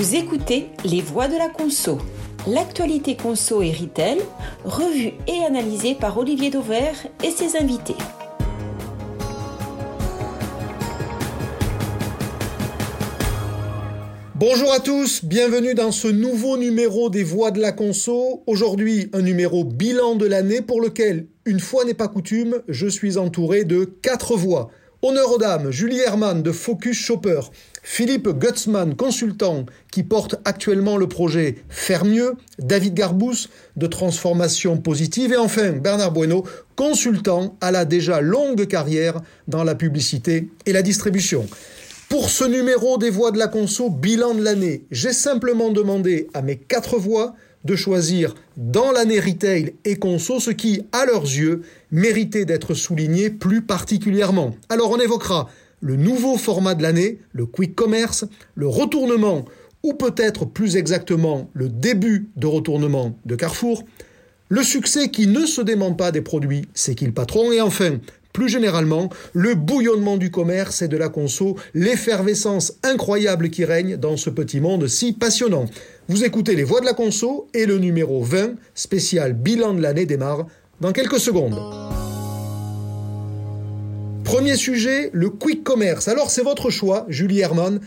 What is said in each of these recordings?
Vous écoutez Les Voix de la Conso, l'actualité conso et retail, revue et analysée par Olivier Dauvert et ses invités. Bonjour à tous, bienvenue dans ce nouveau numéro des Voix de la Conso. Aujourd'hui, un numéro bilan de l'année pour lequel, une fois n'est pas coutume, je suis entouré de quatre voix. Honneur aux dames, Julie Herman de Focus Shopper, Philippe Gutzmann, consultant qui porte actuellement le projet Faire mieux, David Garbous de Transformation Positive et enfin Bernard Bueno, consultant à la déjà longue carrière dans la publicité et la distribution. Pour ce numéro des voix de la conso bilan de l'année, j'ai simplement demandé à mes quatre voix de choisir dans l'année retail et conso ce qui, à leurs yeux, méritait d'être souligné plus particulièrement. Alors on évoquera le nouveau format de l'année, le quick commerce, le retournement, ou peut-être plus exactement le début de retournement de Carrefour, le succès qui ne se dément pas des produits, c'est qu'il patron, et enfin, plus généralement, le bouillonnement du commerce et de la conso, l'effervescence incroyable qui règne dans ce petit monde si passionnant. Vous écoutez les voix de la conso et le numéro 20, spécial bilan de l'année démarre dans quelques secondes. Premier sujet, le quick commerce. Alors c'est votre choix, Julie Herman.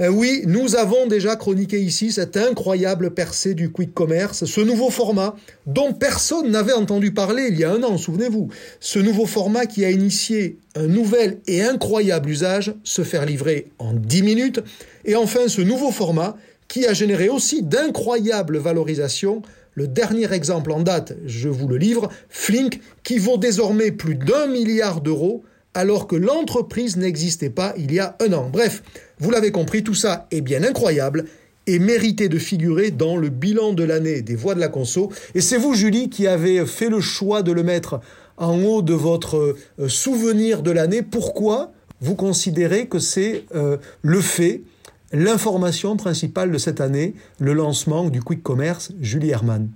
Euh, oui, nous avons déjà chroniqué ici cette incroyable percée du quick commerce, ce nouveau format dont personne n'avait entendu parler il y a un an, souvenez-vous. Ce nouveau format qui a initié un nouvel et incroyable usage, se faire livrer en 10 minutes. Et enfin ce nouveau format qui a généré aussi d'incroyables valorisations. Le dernier exemple en date, je vous le livre, Flink, qui vaut désormais plus d'un milliard d'euros alors que l'entreprise n'existait pas il y a un an. Bref, vous l'avez compris, tout ça est bien incroyable et méritait de figurer dans le bilan de l'année des voix de la conso. Et c'est vous, Julie, qui avez fait le choix de le mettre en haut de votre euh, souvenir de l'année. Pourquoi vous considérez que c'est euh, le fait, l'information principale de cette année, le lancement du Quick Commerce, Julie Herman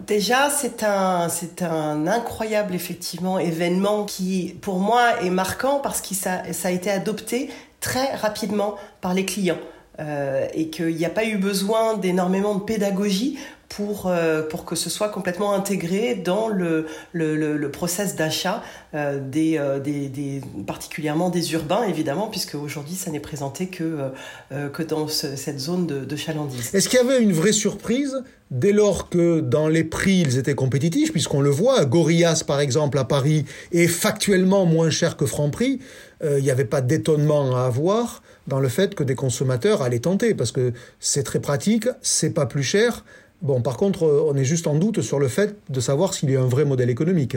Déjà, c'est un, incroyable effectivement événement qui, pour moi, est marquant parce que ça, ça a été adopté très rapidement par les clients. Euh, et qu'il n'y a pas eu besoin d'énormément de pédagogie pour, euh, pour que ce soit complètement intégré dans le, le, le, process d'achat euh, des, des, des, particulièrement des urbains, évidemment, puisque aujourd'hui, ça n'est présenté que, que dans cette zone de, de chalandise. Est-ce qu'il y avait une vraie surprise dès lors que dans les prix, ils étaient compétitifs, puisqu'on le voit, Gorillas, par exemple, à Paris, est factuellement moins cher que Franprix, il n'y avait pas d'étonnement à avoir dans le fait que des consommateurs allaient tenter, parce que c'est très pratique, c'est pas plus cher. Bon, par contre, on est juste en doute sur le fait de savoir s'il y a un vrai modèle économique.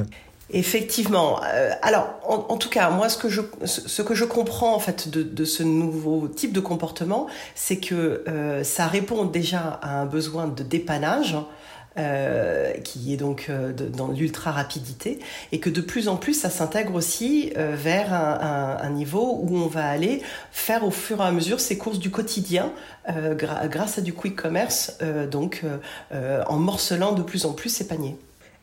Effectivement. Euh, alors, en, tout cas, moi, ce que je, ce que je comprends en fait de, ce nouveau type de comportement, c'est que euh, ça répond déjà à un besoin de dépannage. Euh, qui est donc euh, dans l'ultra rapidité, et que de plus en plus ça s'intègre aussi euh, vers un, niveau où on va aller faire au fur et à mesure ses courses du quotidien grâce à du quick commerce, donc en morcelant de plus en plus ses paniers.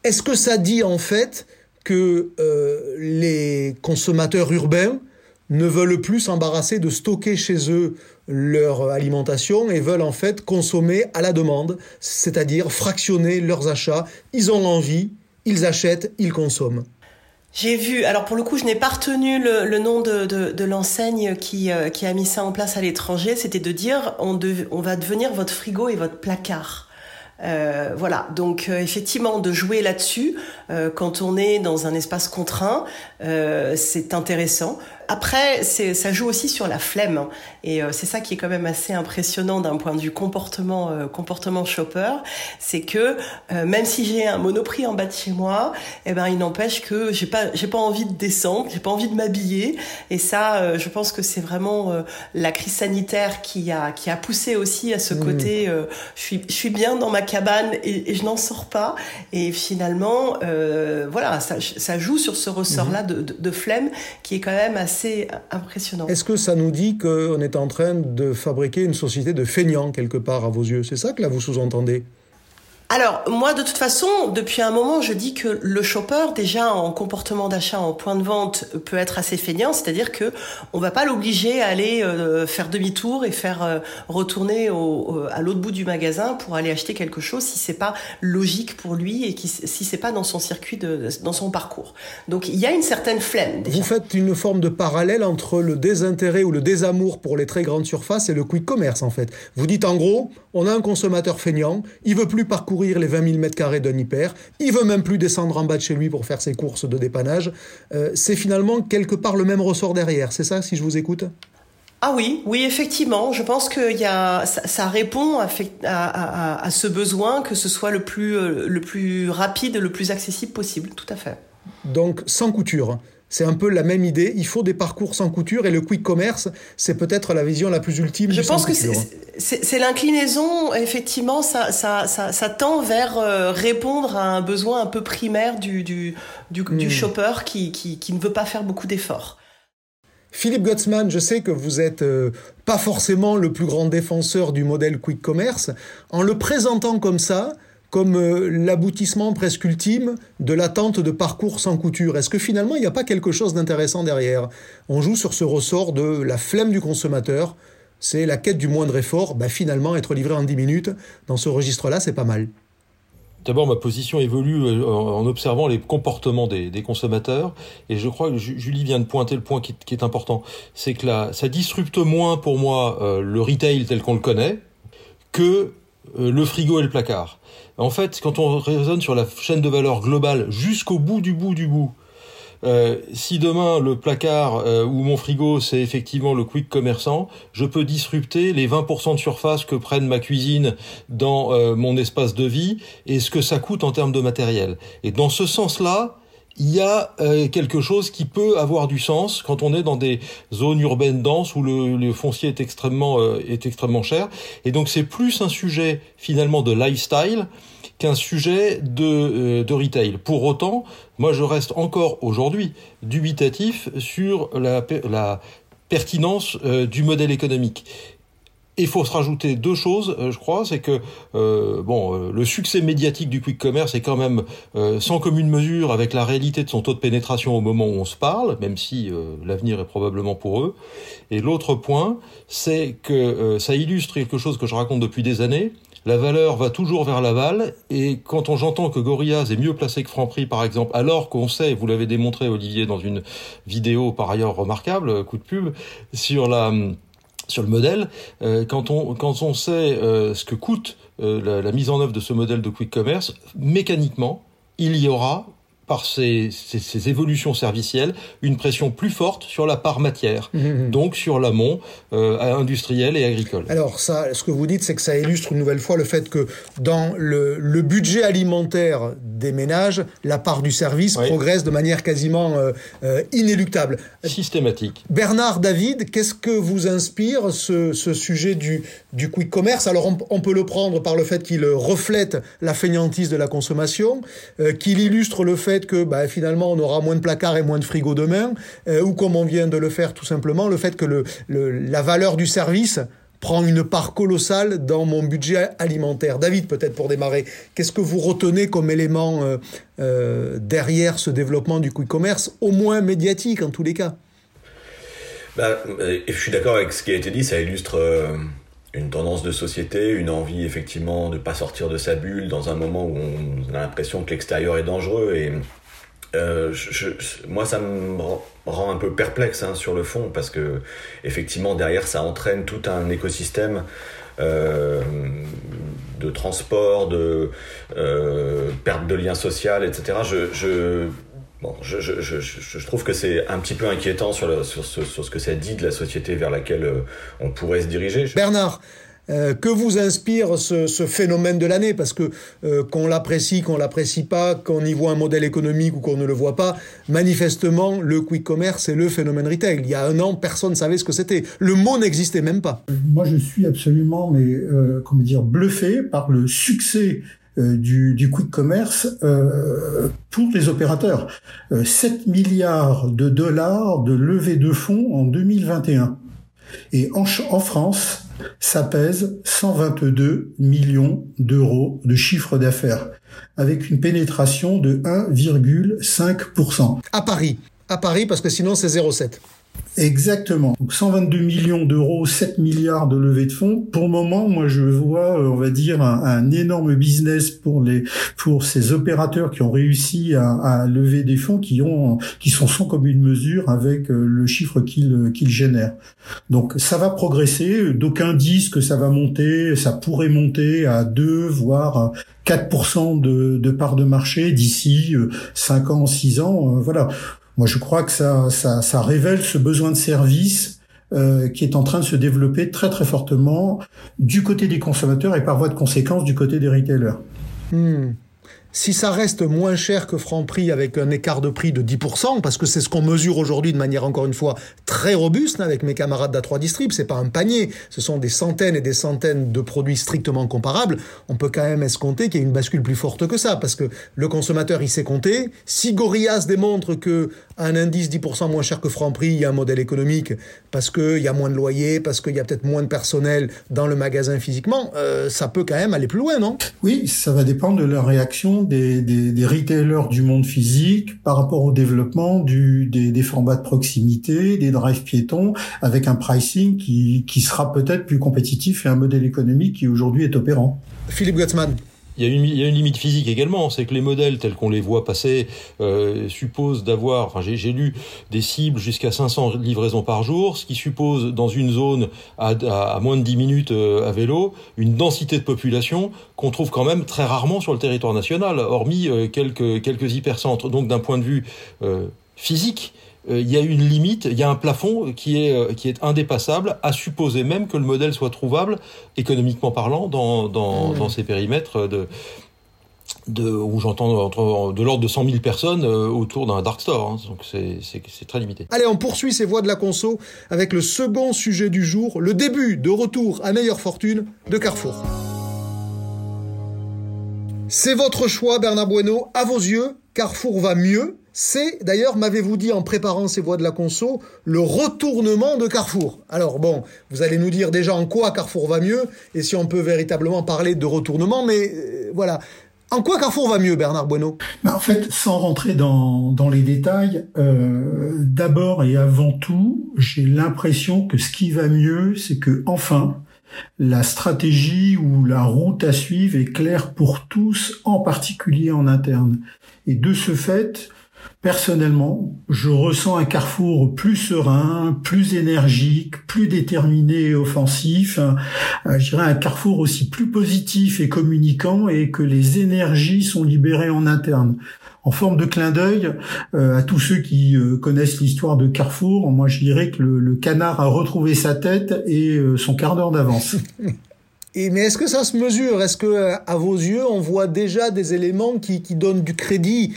Est-ce que ça dit en fait que les consommateurs urbains ne veulent plus s'embarrasser de stocker chez eux leur alimentation et veulent en fait consommer à la demande, c'est-à-dire fractionner leurs achats. Ils ont envie, ils achètent, ils consomment. J'ai vu, alors pour le coup, je n'ai pas retenu le, nom de, l'enseigne qui, euh, qui a mis ça en place à l'étranger, c'était de dire on, va devenir votre frigo et votre placard. Euh, voilà, donc euh, effectivement, de jouer là-dessus quand on est dans un espace contraint, c'est intéressant. Après, ça joue aussi sur la flemme, hein. et c'est ça qui est quand même assez impressionnant d'un point de vue comportement, comportement shopper, c'est que même si j'ai un monoprix en bas de chez moi, eh ben il n'empêche que j'ai pas, j'ai pas envie de descendre, j'ai pas envie de m'habiller, et ça, je pense que c'est vraiment la crise sanitaire qui a, qui a poussé aussi à ce mmh. côté. je suis, je suis bien dans ma cabane et, je n'en sors pas. Et finalement, euh, voilà, ça, joue sur ce ressort-là mhm. de, flemme qui est quand même assez Est-ce que ça nous dit qu'on est en train de fabriquer une société de feignants quelque part à vos yeux? C'est ça que là vous sous-entendez? Alors, moi, de toute façon, depuis un moment, je dis que le shopper, déjà en comportement d'achat en point de vente, peut être assez feignant, c'est-à-dire que on va pas l'obliger à aller euh, faire demi-tour et faire euh, retourner au, à l'autre bout du magasin pour aller acheter quelque chose si c'est pas logique pour lui et qui, si c'est pas dans son circuit, dans son parcours. Donc, il y a une certaine flemme. Vous faites une forme de parallèle entre le désintérêt ou le désamour pour les très grandes surfaces et le quick commerce, en fait. Vous dites en gros, on a un consommateur feignant, il veut plus parcourir les 20 000 mètres carrés d'un hyper. Il veut même plus descendre en bas de chez lui pour faire ses courses de dépannage. Euh, c'est finalement quelque part le même ressort derrière. C'est ça, si je vous écoute? Ah oui, oui, effectivement. Je pense que y a, ça, répond à, ce besoin que ce soit le plus, euh, le plus rapide, le plus accessible possible. Tout à fait. Donc sans couture. C'est un peu la même idée. Il faut des parcours sans couture et le quick commerce, c'est peut-être la vision la plus ultime. Je pense que c'est l'inclinaison, effectivement, ça, ça, ça, tend vers euh, répondre à un besoin un peu primaire du, du, du, hmm. shopper qui, qui, qui ne veut pas faire beaucoup d'efforts. Philippe Gottsman, je sais que vous êtes euh, pas forcément le plus grand défenseur du modèle quick commerce. En le présentant comme ça, comme euh, l'aboutissement presque ultime de l'attente de parcours sans couture. Est-ce que finalement il n'y a pas quelque chose d'intéressant derrière? On joue sur ce ressort de la flemme du consommateur, c'est la quête du moindre effort, bah, finalement être livré en 10 minutes, dans ce registre-là c'est pas mal. D'abord, ma position évolue euh, en observant les comportements des, consommateurs, et je crois que Julie vient de pointer le point qui, est important, c'est que là, ça disrupte moins pour moi euh, le retail tel qu'on le connaît que le frigo et le placard. En fait, quand on raisonne sur la chaîne de valeur globale jusqu'au bout du bout du bout, euh, si demain le placard euh, ou mon frigo c'est effectivement le quick commerçant, je peux disrupter les 20% de surface que prenne ma cuisine dans euh, mon espace de vie et ce que ça coûte en termes de matériel. Et dans ce sens-là, il y a euh, quelque chose qui peut avoir du sens quand on est dans des zones urbaines denses où le, foncier est extrêmement euh, est extrêmement cher et donc c'est plus un sujet finalement de lifestyle qu'un sujet de, euh, de retail. Pour autant, moi je reste encore aujourd'hui dubitatif sur la, la pertinence du modèle économique il faut se rajouter deux choses, euh, je crois, c'est que euh, bon, euh, le succès médiatique du quick commerce est quand même sans commune mesure avec la réalité de son taux de pénétration au moment où on se parle, même si l'avenir est probablement pour eux. Et l'autre point, c'est que ça illustre quelque chose que je raconte depuis des années. La valeur va toujours vers l'aval, et quand on j'entends que Gorillaz est mieux placé que Franprix, par exemple, alors qu'on sait, vous l'avez démontré Olivier dans une vidéo par ailleurs remarquable, coup de pub, sur la sur le modèle, euh, quand, on, sait euh, ce que coûte euh, la, mise en œuvre de ce modèle de quick commerce, mécaniquement, il y aura par ces, ces, évolutions servicielles, une pression plus forte sur la part matière, mmh, mmh. donc sur l'amont euh, industriel et agricole. Alors ça, ce que vous dites, c'est que ça illustre une nouvelle fois le fait que dans le, le budget alimentaire des ménages, la part du service progresse de manière quasiment euh, euh, inéluctable. Systématique. Bernard David, qu'est-ce que vous inspire ce, ce sujet du, du quick commerce? Alors on, on, peut le prendre par le fait qu'il reflète la fainéantise de la consommation, qu'il illustre le fait que bah, finalement on aura moins de placards et moins de frigos demain, euh, ou comme on vient de le faire tout simplement, le fait que le, la valeur du service prend une part colossale dans mon budget alimentaire. David, peut-être pour démarrer, qu'est-ce que vous retenez comme élément euh, euh, derrière ce développement du quick commerce, au moins médiatique en tous les cas? Bah, Je suis d'accord avec ce qui a été dit, ça illustre une tendance de société, une envie effectivement de pas sortir de sa bulle dans un moment où on a l'impression que l'extérieur est dangereux et euh, moi ça me rend un peu perplexe hein, sur le fond parce que effectivement derrière ça entraîne tout un écosystème euh, de transport, de euh, perte de lien social, etc. Je Bon, je, je, je, je, trouve que c'est un petit peu inquiétant sur, le, sur, ce, sur, ce, que ça dit de la société vers laquelle euh, on pourrait se diriger. Bernard, euh, que vous inspire ce, ce phénomène de l'année? Parce que euh, qu'on l'apprécie, qu'on l'apprécie pas, qu'on y voit un modèle économique ou qu'on ne le voit pas, manifestement, le quick commerce c'est le phénomène retail. Il y a un an, personne ne savait ce que c'était. Le mot n'existait même pas. Moi, je suis absolument, mais euh, comment dire, bluffé par le succès euh, du, du quick commerce euh, pour les opérateurs. 7 euh, milliards de dollars de levée de fonds en 2021. Et en, en France, ça pèse 122 millions d'euros de chiffre d'affaires, avec une pénétration de 1,5%. À Paris. À Paris, parce que sinon c'est 0,7. Exactement. Donc 122 millions d'euros, 7 milliards de levée de fonds. Pour le moment, moi je vois, euh, on va dire, un, énorme business pour les pour ces opérateurs qui ont réussi à, à, lever des fonds qui ont qui sont sans commune mesure avec euh, le chiffre qu'ils qu'ils génèrent. Donc ça va progresser. D'aucuns disent que ça va monter, ça pourrait monter à 2 voire 4% de, de part de marché d'ici 5 euh, ans, 6 ans. Voilà. Moi, je crois que ça, révèle ce besoin de service euh, qui est en train de se développer très très fortement du côté des consommateurs et par voie de conséquence du côté des retailers. Hmm si ça reste moins cher que Franprix avec un écart de prix de 10%, parce que c'est ce qu'on mesure aujourd'hui de manière encore une fois très robuste avec mes camarades d'A3 Distrib, c'est pas un panier, ce sont des centaines et des centaines de produits strictement comparables, on peut quand même escompter qu'il y a une bascule plus forte que ça, parce que le consommateur il sait compter. Si Gorillaz démontre que un indice 10% moins cher que Franprix, il y a un modèle économique, parce qu'il y a moins de loyers, parce qu'il y a peut-être moins de personnel dans le magasin physiquement, euh, ça peut quand même aller plus loin, non? Oui, ça va dépendre de la réaction des, retailers du monde physique par rapport au développement des, formats de proximité, des drives piétons, avec un pricing qui, qui sera peut-être plus compétitif et un modèle économique qui aujourd'hui est opérant. Philippe Gutzmann. Il y, a une, une, limite physique également, c'est que les modèles tels qu'on les voit passer euh, supposent d'avoir, enfin j'ai lu des cibles jusqu'à 500 livraisons par jour, ce qui suppose dans une zone à, moins de 10 minutes euh, à vélo, une densité de population qu'on trouve quand même très rarement sur le territoire national, hormis euh, quelques, hypercentres. Donc d'un point de vue physique, il y a une limite, il y a un plafond qui est, euh, qui est indépassable, à supposer même que le modèle soit trouvable, économiquement parlant, dans, dans, mmh. dans ces périmètres de, de, où j'entends de l'ordre de 100 000 personnes euh, autour d'un dark store. Hein, donc c'est très limité. Allez, on poursuit ces voies de la conso avec le second sujet du jour, le début de retour à meilleure fortune de Carrefour. C'est votre choix, Bernard Bueno. À vos yeux, Carrefour va mieux c'est, d'ailleurs, m'avez-vous dit en préparant ces voies de la conso, le retournement de Carrefour. Alors bon, vous allez nous dire déjà en quoi Carrefour va mieux, et si on peut véritablement parler de retournement, mais euh, voilà. En quoi Carrefour va mieux, Bernard Bueno En fait, sans rentrer dans, dans les détails, euh, d'abord et avant tout, j'ai l'impression que ce qui va mieux, c'est que enfin, la stratégie ou la route à suivre est claire pour tous, en particulier en interne. Et de ce fait, Personnellement, je ressens un Carrefour plus serein, plus énergique, plus déterminé et offensif. Euh, je dirais un Carrefour aussi plus positif et communicant et que les énergies sont libérées en interne. En forme de clin d'œil euh, à tous ceux qui euh, connaissent l'histoire de Carrefour, moi je dirais que le, canard a retrouvé sa tête et son quart d'heure d'avance. Mais est-ce que ça se mesure? Est-ce que à vos yeux, on voit déjà des éléments qui donnent du crédit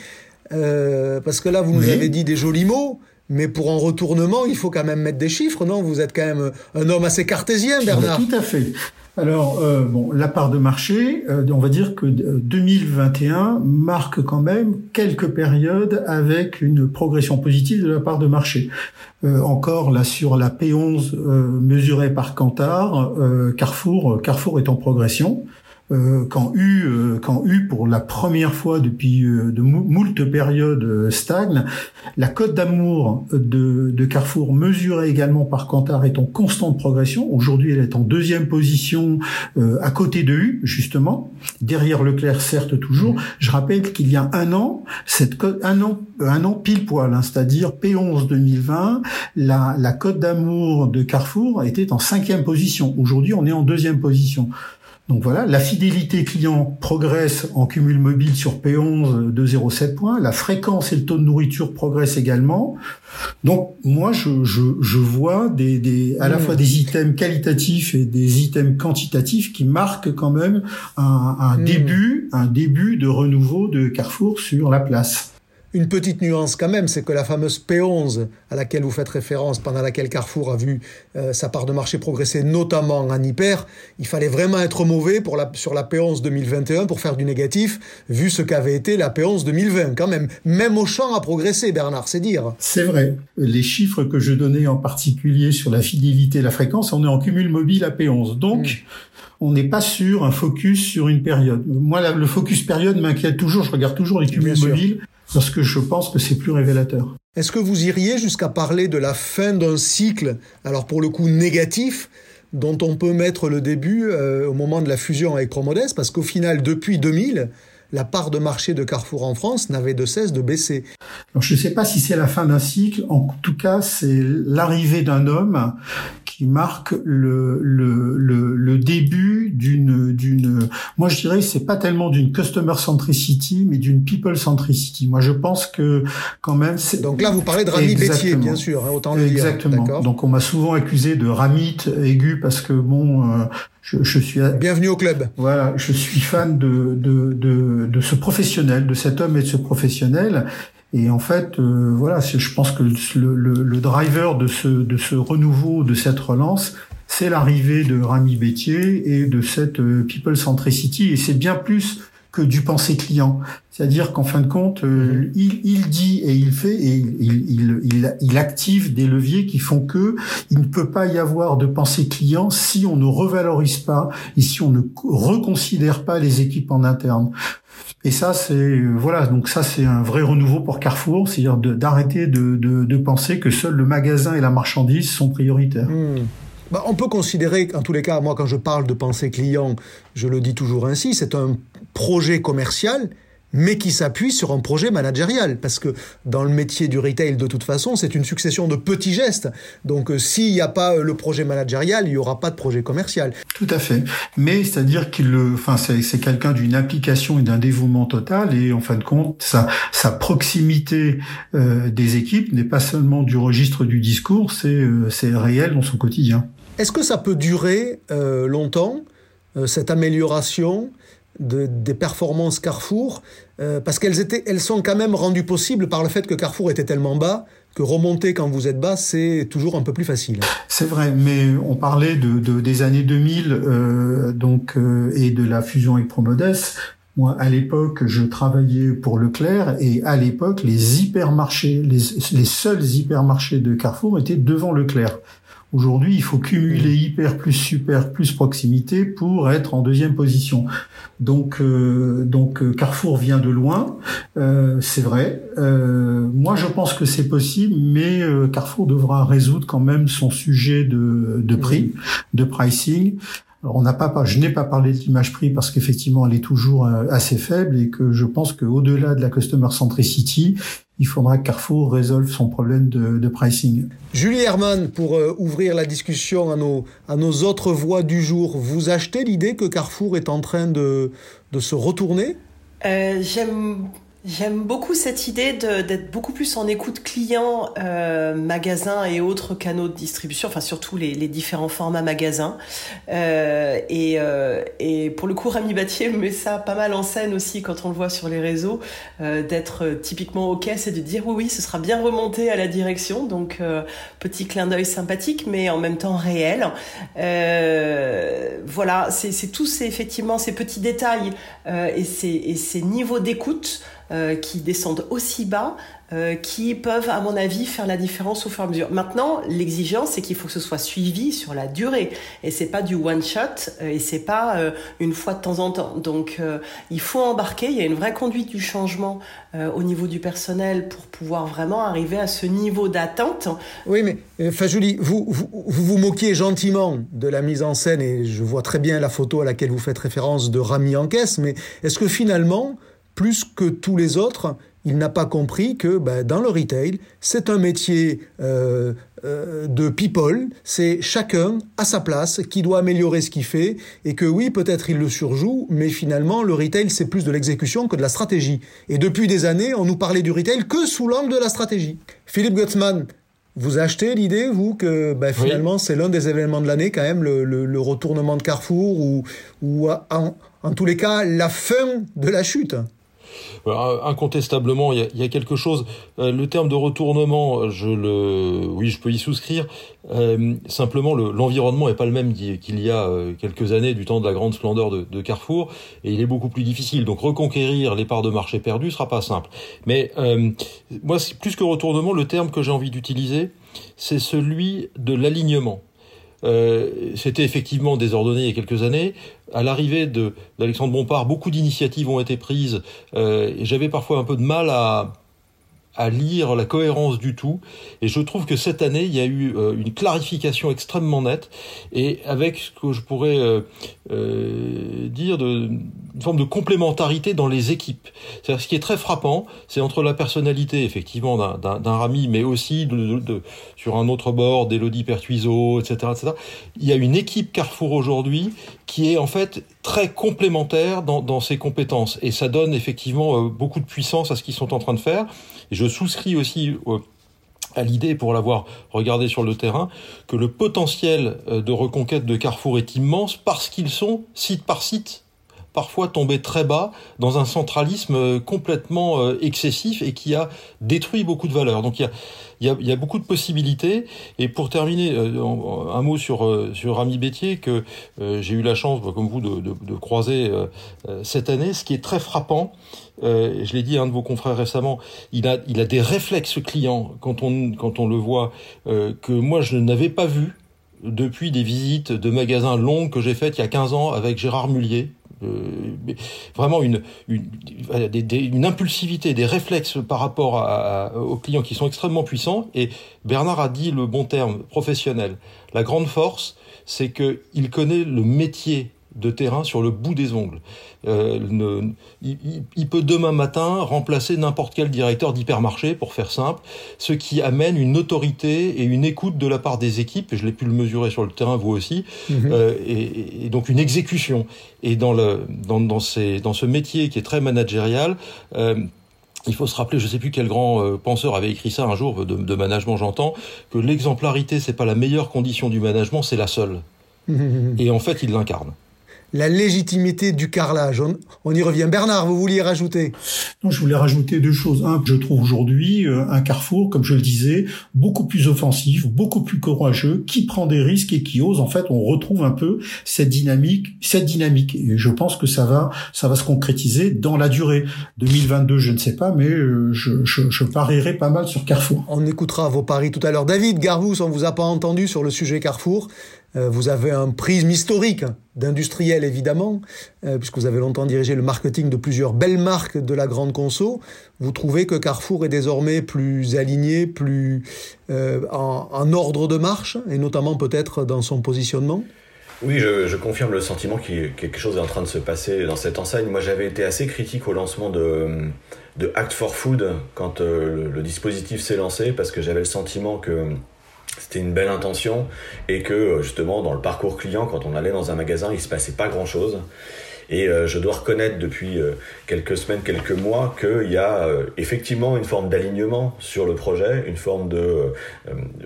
euh, parce que là, vous nous avez dit des jolis mots, mais pour un retournement, il faut quand même mettre des chiffres, non? Vous êtes quand même un homme assez cartésien, Bernard. Tout à fait. Alors, euh, bon, la part de marché, euh, on va dire que 2021 marque quand même quelques périodes avec une progression positive de la part de marché. encore là sur la P11 mesurée par Kantar, Carrefour, Carrefour est en progression. Euh, quand U, euh, quand U pour la première fois depuis euh, de moult périodes stagne, la cote d'amour de, de, Carrefour mesurée également par Kantar est en constante progression. Aujourd'hui, elle est en deuxième position à côté de U, justement, derrière Leclerc, certes toujours. Je rappelle qu'il y a un an, cette cote, un an, un an pile poil, hein, c'est-à-dire P11 2020, la, la cote d'amour de Carrefour était en cinquième position. Aujourd'hui, on est en deuxième position. Donc voilà, la fidélité client progresse en cumul mobile sur P11 de 0,7 points. La fréquence et le taux de nourriture progressent également. Donc moi, je, je, je vois des, des, à la mmh. fois des items qualitatifs et des items quantitatifs qui marquent quand même un, un mmh. début, un début de renouveau de Carrefour sur la place. Une petite nuance quand même, c'est que la fameuse P11 à laquelle vous faites référence, pendant laquelle Carrefour a vu euh, sa part de marché progresser, notamment en hyper, il fallait vraiment être mauvais pour la, sur la P11 2021 pour faire du négatif, vu ce qu'avait été la P11 2020 quand même. Même Auchan a progressé, Bernard, c'est dire. C'est vrai. Les chiffres que je donnais en particulier sur la fidélité et la fréquence, on est en cumul mobile à P11. Donc, hmm. on n'est pas sur un focus sur une période. Moi, le focus période m'inquiète toujours. Je regarde toujours les cumuls mobiles parce que je pense que c'est plus révélateur. Est-ce que vous iriez jusqu'à parler de la fin d'un cycle, alors pour le coup négatif, dont on peut mettre le début euh, au moment de la fusion avec Promodès, parce qu'au final, depuis 2000, la part de marché de Carrefour en France n'avait de cesse de baisser. je ne sais pas si c'est la fin d'un cycle, en tout cas c'est l'arrivée d'un homme qui marque le, le, le, début d'une, d'une, moi je dirais c'est pas tellement d'une customer centricity, mais d'une people centricity. Moi je pense que quand même c'est... Donc là vous parlez de Rami Bétier, bien sûr, hein, autant le Exactement. dire. Exactement. Donc on m'a souvent accusé de ramite aigu parce que bon, euh, je, je, suis bienvenue au club. Voilà, je suis fan de, de, de, de ce professionnel, de cet homme et de ce professionnel. Et en fait, euh, voilà, je pense que le, le, le, driver de ce, de ce renouveau, de cette relance, c'est l'arrivée de Rami Bétier et de cette euh, people centricity. Et c'est bien plus que du pensée client. C'est-à-dire qu'en fin de compte, euh, il, il, dit et il fait et il, il, il, il, active des leviers qui font que il ne peut pas y avoir de pensée client si on ne revalorise pas et si on ne reconsidère pas les équipes en interne. Et ça, c'est voilà, donc ça c'est un vrai renouveau pour Carrefour, c'est-à-dire d'arrêter de, de, de, penser que seul le magasin et la marchandise sont prioritaires. Hmm. Bah, on peut considérer qu'en tous les cas, moi quand je parle de pensée client, je le dis toujours ainsi, c'est un projet commercial mais qui s'appuie sur un projet managérial. Parce que dans le métier du retail, de toute façon, c'est une succession de petits gestes. Donc euh, s'il n'y a pas euh, le projet managérial, il n'y aura pas de projet commercial. Tout à fait. Mais c'est-à-dire qu'il enfin, c'est quelqu'un d'une application et d'un dévouement total. Et en fin de compte, sa, proximité euh, des équipes n'est pas seulement du registre du discours, c'est réel dans son quotidien. Est-ce que ça peut durer longtemps, cette amélioration des performances Carrefour, euh, parce qu'elles étaient, elles sont quand même rendues possibles par le fait que Carrefour était tellement bas que remonter quand vous êtes bas, c'est toujours un peu plus facile. C'est vrai, mais on parlait de, des années 2000 euh, donc euh, et de la fusion avec Promodes. Moi, à l'époque, je travaillais pour Leclerc et à l'époque, les hypermarchés, les, les seuls hypermarchés de Carrefour étaient devant Leclerc. Aujourd'hui, il faut cumuler hyper plus super plus proximité pour être en deuxième position. Donc, euh, donc euh, Carrefour vient de loin, euh, c'est vrai. moi, je pense que c'est possible, mais Carrefour devra résoudre quand même son sujet de, de prix, de pricing. Alors, on n'a pas, je n'ai pas parlé de l'image prix parce qu'effectivement, elle est toujours assez faible et que je pense qu'au-delà de la customer centricity, il faudra que Carrefour résolve son problème de, pricing. Julie Herman, pour euh, ouvrir la discussion à nos, à nos autres voix du jour, vous achetez l'idée que Carrefour est en train de, de se retourner? Euh, J'aime J'aime beaucoup cette idée d'être beaucoup plus en écoute client, euh, magasins et autres canaux de distribution, enfin surtout les, les différents formats magasins. Euh, et, euh, et, pour le coup, Rami Battier met ça pas mal en scène aussi quand on le voit sur les réseaux, euh, d'être typiquement au caisse et de dire oui, oui, ce sera bien remonté à la direction. Donc euh, petit clin d'œil sympathique, mais en même temps réel. Euh, voilà, c'est tous ces, effectivement ces petits détails et ces, et ces niveaux d'écoute. Euh, qui descendent aussi bas, euh, qui peuvent, à mon avis, faire la différence au fur et à mesure. Maintenant, l'exigence, c'est qu'il faut que ce soit suivi sur la durée, et c'est pas du one shot, euh, et c'est pas une fois de temps en temps. Donc, il faut embarquer. Il y a une vraie conduite du changement au niveau du personnel pour pouvoir vraiment arriver à ce niveau d'attente. Oui, mais enfin, Julie, vous, vous vous moquiez gentiment de la mise en scène, et je vois très bien la photo à laquelle vous faites référence de Rami en caisse, mais est-ce que finalement plus que tous les autres, il n'a pas compris que ben, dans le retail, c'est un métier euh, euh, de people, c'est chacun à sa place qui doit améliorer ce qu'il fait, et que oui, peut-être il le surjoue, mais finalement, le retail, c'est plus de l'exécution que de la stratégie. Et depuis des années, on nous parlait du retail que sous l'angle de la stratégie. Philippe Gutzmann, vous achetez l'idée, vous, que ben, finalement, c'est l'un des événements de l'année, quand même, le, retournement de Carrefour, ou, ou en, en tous les cas, la fin de la chute? Incontestablement, il y, a, quelque chose. Euh, le terme de retournement, je le, oui, je peux y souscrire. Euh, simplement, l'environnement n'est pas le même qu'il y a euh, quelques années, du temps de la grande splendeur de, de, Carrefour, et il est beaucoup plus difficile. Donc, reconquérir les parts de marché perdues sera pas simple. Mais moi, plus que retournement, le terme que j'ai envie d'utiliser, c'est celui de l'alignement. Euh, c'était effectivement désordonné il y a quelques années. À l'arrivée d'Alexandre Bompard, beaucoup d'initiatives ont été prises euh, j'avais parfois un peu de mal à, à lire la cohérence du tout. Et je trouve que cette année, il y a eu euh, une clarification extrêmement nette et avec ce que je pourrais euh, euh, dire de une forme de complémentarité dans les équipes. C'est-à-dire ce qui est très frappant, c'est entre la personnalité effectivement d'un Rami, mais aussi de, de, sur un autre bord d'Elodie Pertuiseau, etc., etc. Il y a une équipe Carrefour aujourd'hui qui est en fait très complémentaire dans, dans ses compétences et ça donne effectivement beaucoup de puissance à ce qu'ils sont en train de faire. Je souscris aussi à l'idée, pour l'avoir regardé sur le terrain, que le potentiel euh, de reconquête de Carrefour est immense parce qu'ils sont, site par site, parfois tombés très bas dans un centralisme euh, complètement euh, excessif et qui a détruit beaucoup de valeurs. Donc il y a, il y a, il y a beaucoup de possibilités. Et pour terminer, euh, un mot sur, sur Rami Bétier, que j'ai eu la chance, bah, comme vous, de, de, de croiser cette année. Ce qui est très frappant, je l'ai dit à un de vos confrères récemment, il a, il a des réflexes clients quand on, quand on le voit, que moi je n'avais pas vu depuis des visites de magasins longues que j'ai faites il y a 15 ans avec Gérard Mullier, vraiment une, une, une, impulsivité, des réflexes par rapport aux clients qui sont extrêmement puissants. Et Bernard a dit le bon terme, professionnel. La grande force, c'est qu'il connaît le métier de terrain sur le bout des ongles. Euh, ne, il, il, peut demain matin remplacer n'importe quel directeur d'hypermarché, pour faire simple, ce qui amène une autorité et une écoute de la part des équipes, et je l'ai pu le mesurer sur le terrain, vous aussi, mhm. euh, et, et, donc une exécution. Et dans, le, dans, dans, ces, dans ce métier qui est très managérial, euh, il faut se rappeler, je ne sais plus quel grand euh, penseur avait écrit ça un jour de, de management, j'entends, que l'exemplarité c'est pas la meilleure condition du management, c'est la seule. Mhm. Et en fait, il l'incarne la légitimité du carrelage. On, y revient. Bernard, vous vouliez rajouter? Non, je voulais rajouter deux choses. Un, je trouve aujourd'hui euh, un Carrefour, comme je le disais, beaucoup plus offensif, beaucoup plus courageux, qui prend des risques et qui ose. En fait, on retrouve un peu cette dynamique, cette dynamique. Et je pense que ça va, ça va se concrétiser dans la durée. 2022, je ne sais pas, mais euh, je, je, je parierai pas mal sur Carrefour. On écoutera vos paris tout à l'heure. David Garbous, on vous a pas entendu sur le sujet Carrefour. Euh, vous avez un prisme historique d'industriel évidemment, euh, puisque vous avez longtemps dirigé le marketing de plusieurs belles marques de la grande conso. Vous trouvez que Carrefour est désormais plus aligné, plus euh, en, ordre de marche, et notamment peut-être dans son positionnement? Oui, je, confirme le sentiment que quelque chose est en train de se passer dans cette enseigne. Moi, j'avais été assez critique au lancement de, de Act for Food quand le, dispositif s'est lancé, parce que j'avais le sentiment que c'était une belle intention et que euh, justement dans le parcours client quand on allait dans un magasin il se passait pas grand chose et euh, je dois reconnaître depuis euh, quelques semaines, quelques mois qu'il y a effectivement une forme d'alignement sur le projet, une forme de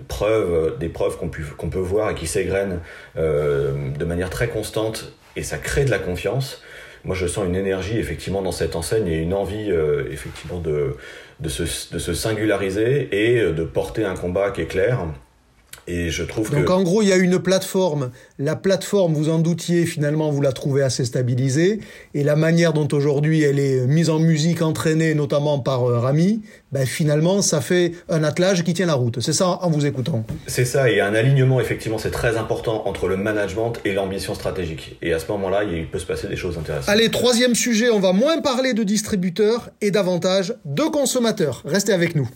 preuve, des preuves qu'on peut voir et qui s'égrènent de manière très constante et ça crée de la confiance. Moi, je sens une énergie effectivement dans cette enseigne et une envie effectivement de, de, se, de se singulariser et de porter un combat qui est clair et je trouve Donc en gros, il y a une plateforme. La plateforme, vous en doutiez, finalement, vous la trouvez assez stabilisée. Et la manière dont aujourd'hui elle est mise en musique, entraînée notamment par euh, Rami, ben, finalement, ça fait un attelage qui tient la route. C'est ça en vous écoutant. C'est ça, et un alignement, effectivement, c'est très important entre le management et l'ambition stratégique. Et à ce moment-là, il peut se passer des choses intéressantes. Allez, troisième sujet, on va moins parler de distributeurs et davantage de consommateurs. Restez avec nous.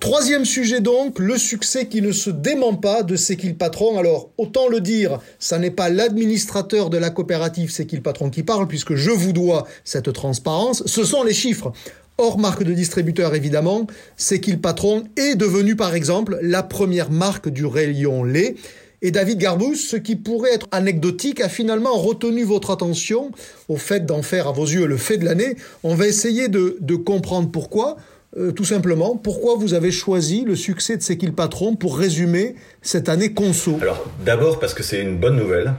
Troisième sujet donc, le succès qui ne se dément pas de C'est patron. Alors, autant le dire, ça n'est pas l'administrateur de la coopérative C'est qui le patron qui parle, puisque je vous dois cette transparence, ce sont les chiffres. Hors marque de distributeur, évidemment, C'est patron est devenu, par exemple, la première marque du rayon lait. Et David Garbous, ce qui pourrait être anecdotique, a finalement retenu votre attention au fait d'en faire à vos yeux le fait de l'année. On va essayer de comprendre pourquoi. Euh, tout simplement, pourquoi vous avez choisi le succès de C'est qui le patron pour résumer cette année conso? Alors, d'abord parce que c'est une bonne nouvelle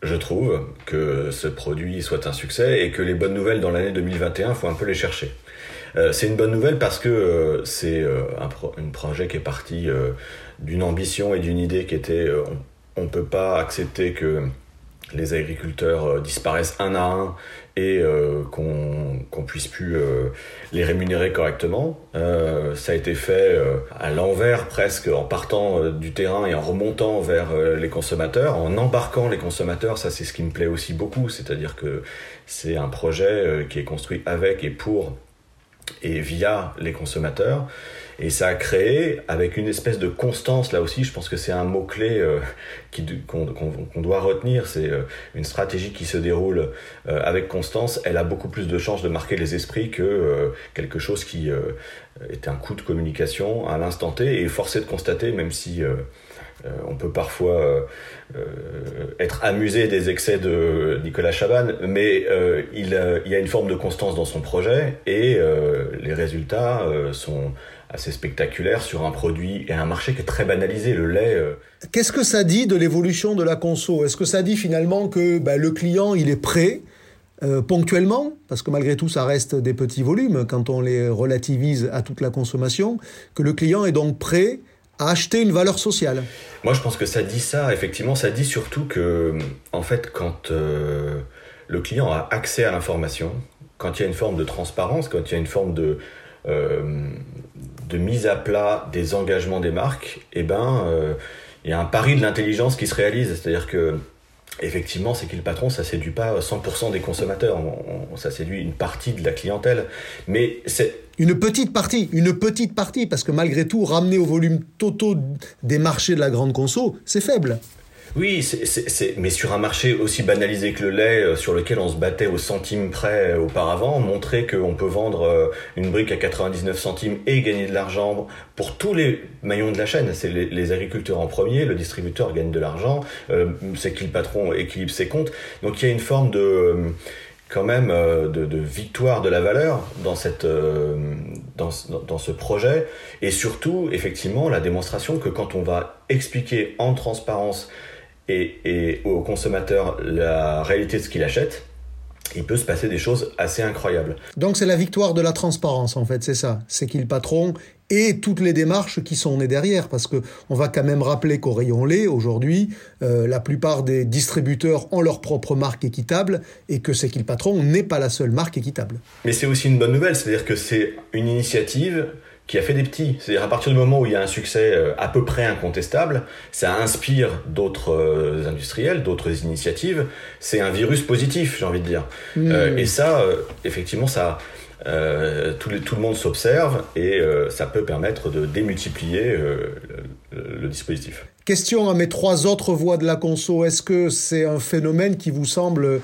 je trouve que ce produit soit un succès et que les bonnes nouvelles dans l'année 2021, faut un peu les chercher. Euh, c'est une bonne nouvelle parce que euh, c'est un, projet qui est parti d'une ambition et d'une idée qui était on ne peut pas accepter que les agriculteurs disparaissent un à un et euh, qu'on puisse plus euh, les rémunérer correctement. Euh, ça a été fait à l'envers presque, en partant du terrain et en remontant vers les consommateurs, en embarquant les consommateurs. Ça, c'est ce qui me plaît aussi beaucoup, c'est-à-dire que c'est un projet qui est construit avec et pour et via les consommateurs. Et ça a créé, avec une espèce de constance, là aussi, je pense que c'est un mot-clé euh, qu'on doit retenir, c'est euh, une stratégie qui se déroule euh, avec constance, elle a beaucoup plus de chances de marquer les esprits que quelque chose qui est un coup de communication à l'instant T, et forcé de constater, même si... on peut parfois être amusé des excès de Nicolas Chaban, mais il, il, y a une forme de constance dans son projet et les résultats sont assez spectaculaire sur un produit et un marché qui est très banalisé, le lait. Euh. Qu'est-ce que ça dit de l'évolution de la conso? Est-ce que ça dit finalement que bah, le client il est prêt euh, ponctuellement, parce que malgré tout ça reste des petits volumes quand on les relativise à toute la consommation, que le client est donc prêt à acheter une valeur sociale? Moi je pense que ça dit ça, effectivement ça dit surtout que en fait quand euh, le client a accès à l'information, quand il y a une forme de transparence, quand il y a une forme de, de mise à plat des engagements des marques, eh ben, euh, il y a un pari de l'intelligence qui se réalise. C'est-à-dire que, effectivement, c'est qui le patron, ça séduit pas 100% des consommateurs, ça séduit une partie de la clientèle. Mais c'est une petite partie, une petite partie, parce que malgré tout, ramener au volume totaux des marchés de la grande conso, c'est faible. Oui, c'est, mais sur un marché aussi banalisé que le lait, euh, sur lequel on se battait au centime près euh, auparavant, montrer qu'on peut vendre euh, une brique à 99 centimes et gagner de l'argent pour tous les maillons de la chaîne. C'est les, agriculteurs en premier, le distributeur gagne de l'argent, c'est qui le patron équilibre ses comptes. Donc il y a une forme de quand même de, victoire de la valeur dans cette dans, dans, ce projet et surtout effectivement la démonstration que quand on va expliquer en transparence et, et au consommateur la réalité de ce qu'il achète, il peut se passer des choses assez incroyables. Donc c'est la victoire de la transparence en fait, c'est ça. C'est qu'il patron et toutes les démarches qui sont nées derrière, parce que on va quand même rappeler qu'au rayon lait aujourd'hui, euh, la plupart des distributeurs ont leur propre marque équitable et que c'est qu'il patron n'est pas la seule marque équitable. Mais c'est aussi une bonne nouvelle, c'est-à-dire que c'est une initiative qui a fait des petits. C'est-à-dire à partir du moment où il y a un succès euh, à peu près incontestable, ça inspire d'autres euh, industriels, d'autres initiatives. C'est un virus positif, j'ai envie de dire. Hmm. Euh, et ça, effectivement, ça, tout, tout, le monde s'observe et ça peut permettre de démultiplier le, dispositif. Question à mes trois autres voix de la conso. Est-ce que c'est un phénomène qui vous semble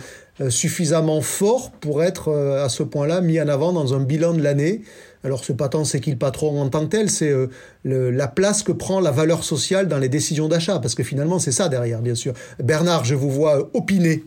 suffisamment fort pour être à ce point-là mis en avant dans un bilan de l'année? Alors ce pas tant c'est qui le patron en tant que tel, c'est euh, la place que prend la valeur sociale dans les décisions d'achat, parce que finalement c'est ça derrière, bien sûr. Bernard, je vous vois opiner.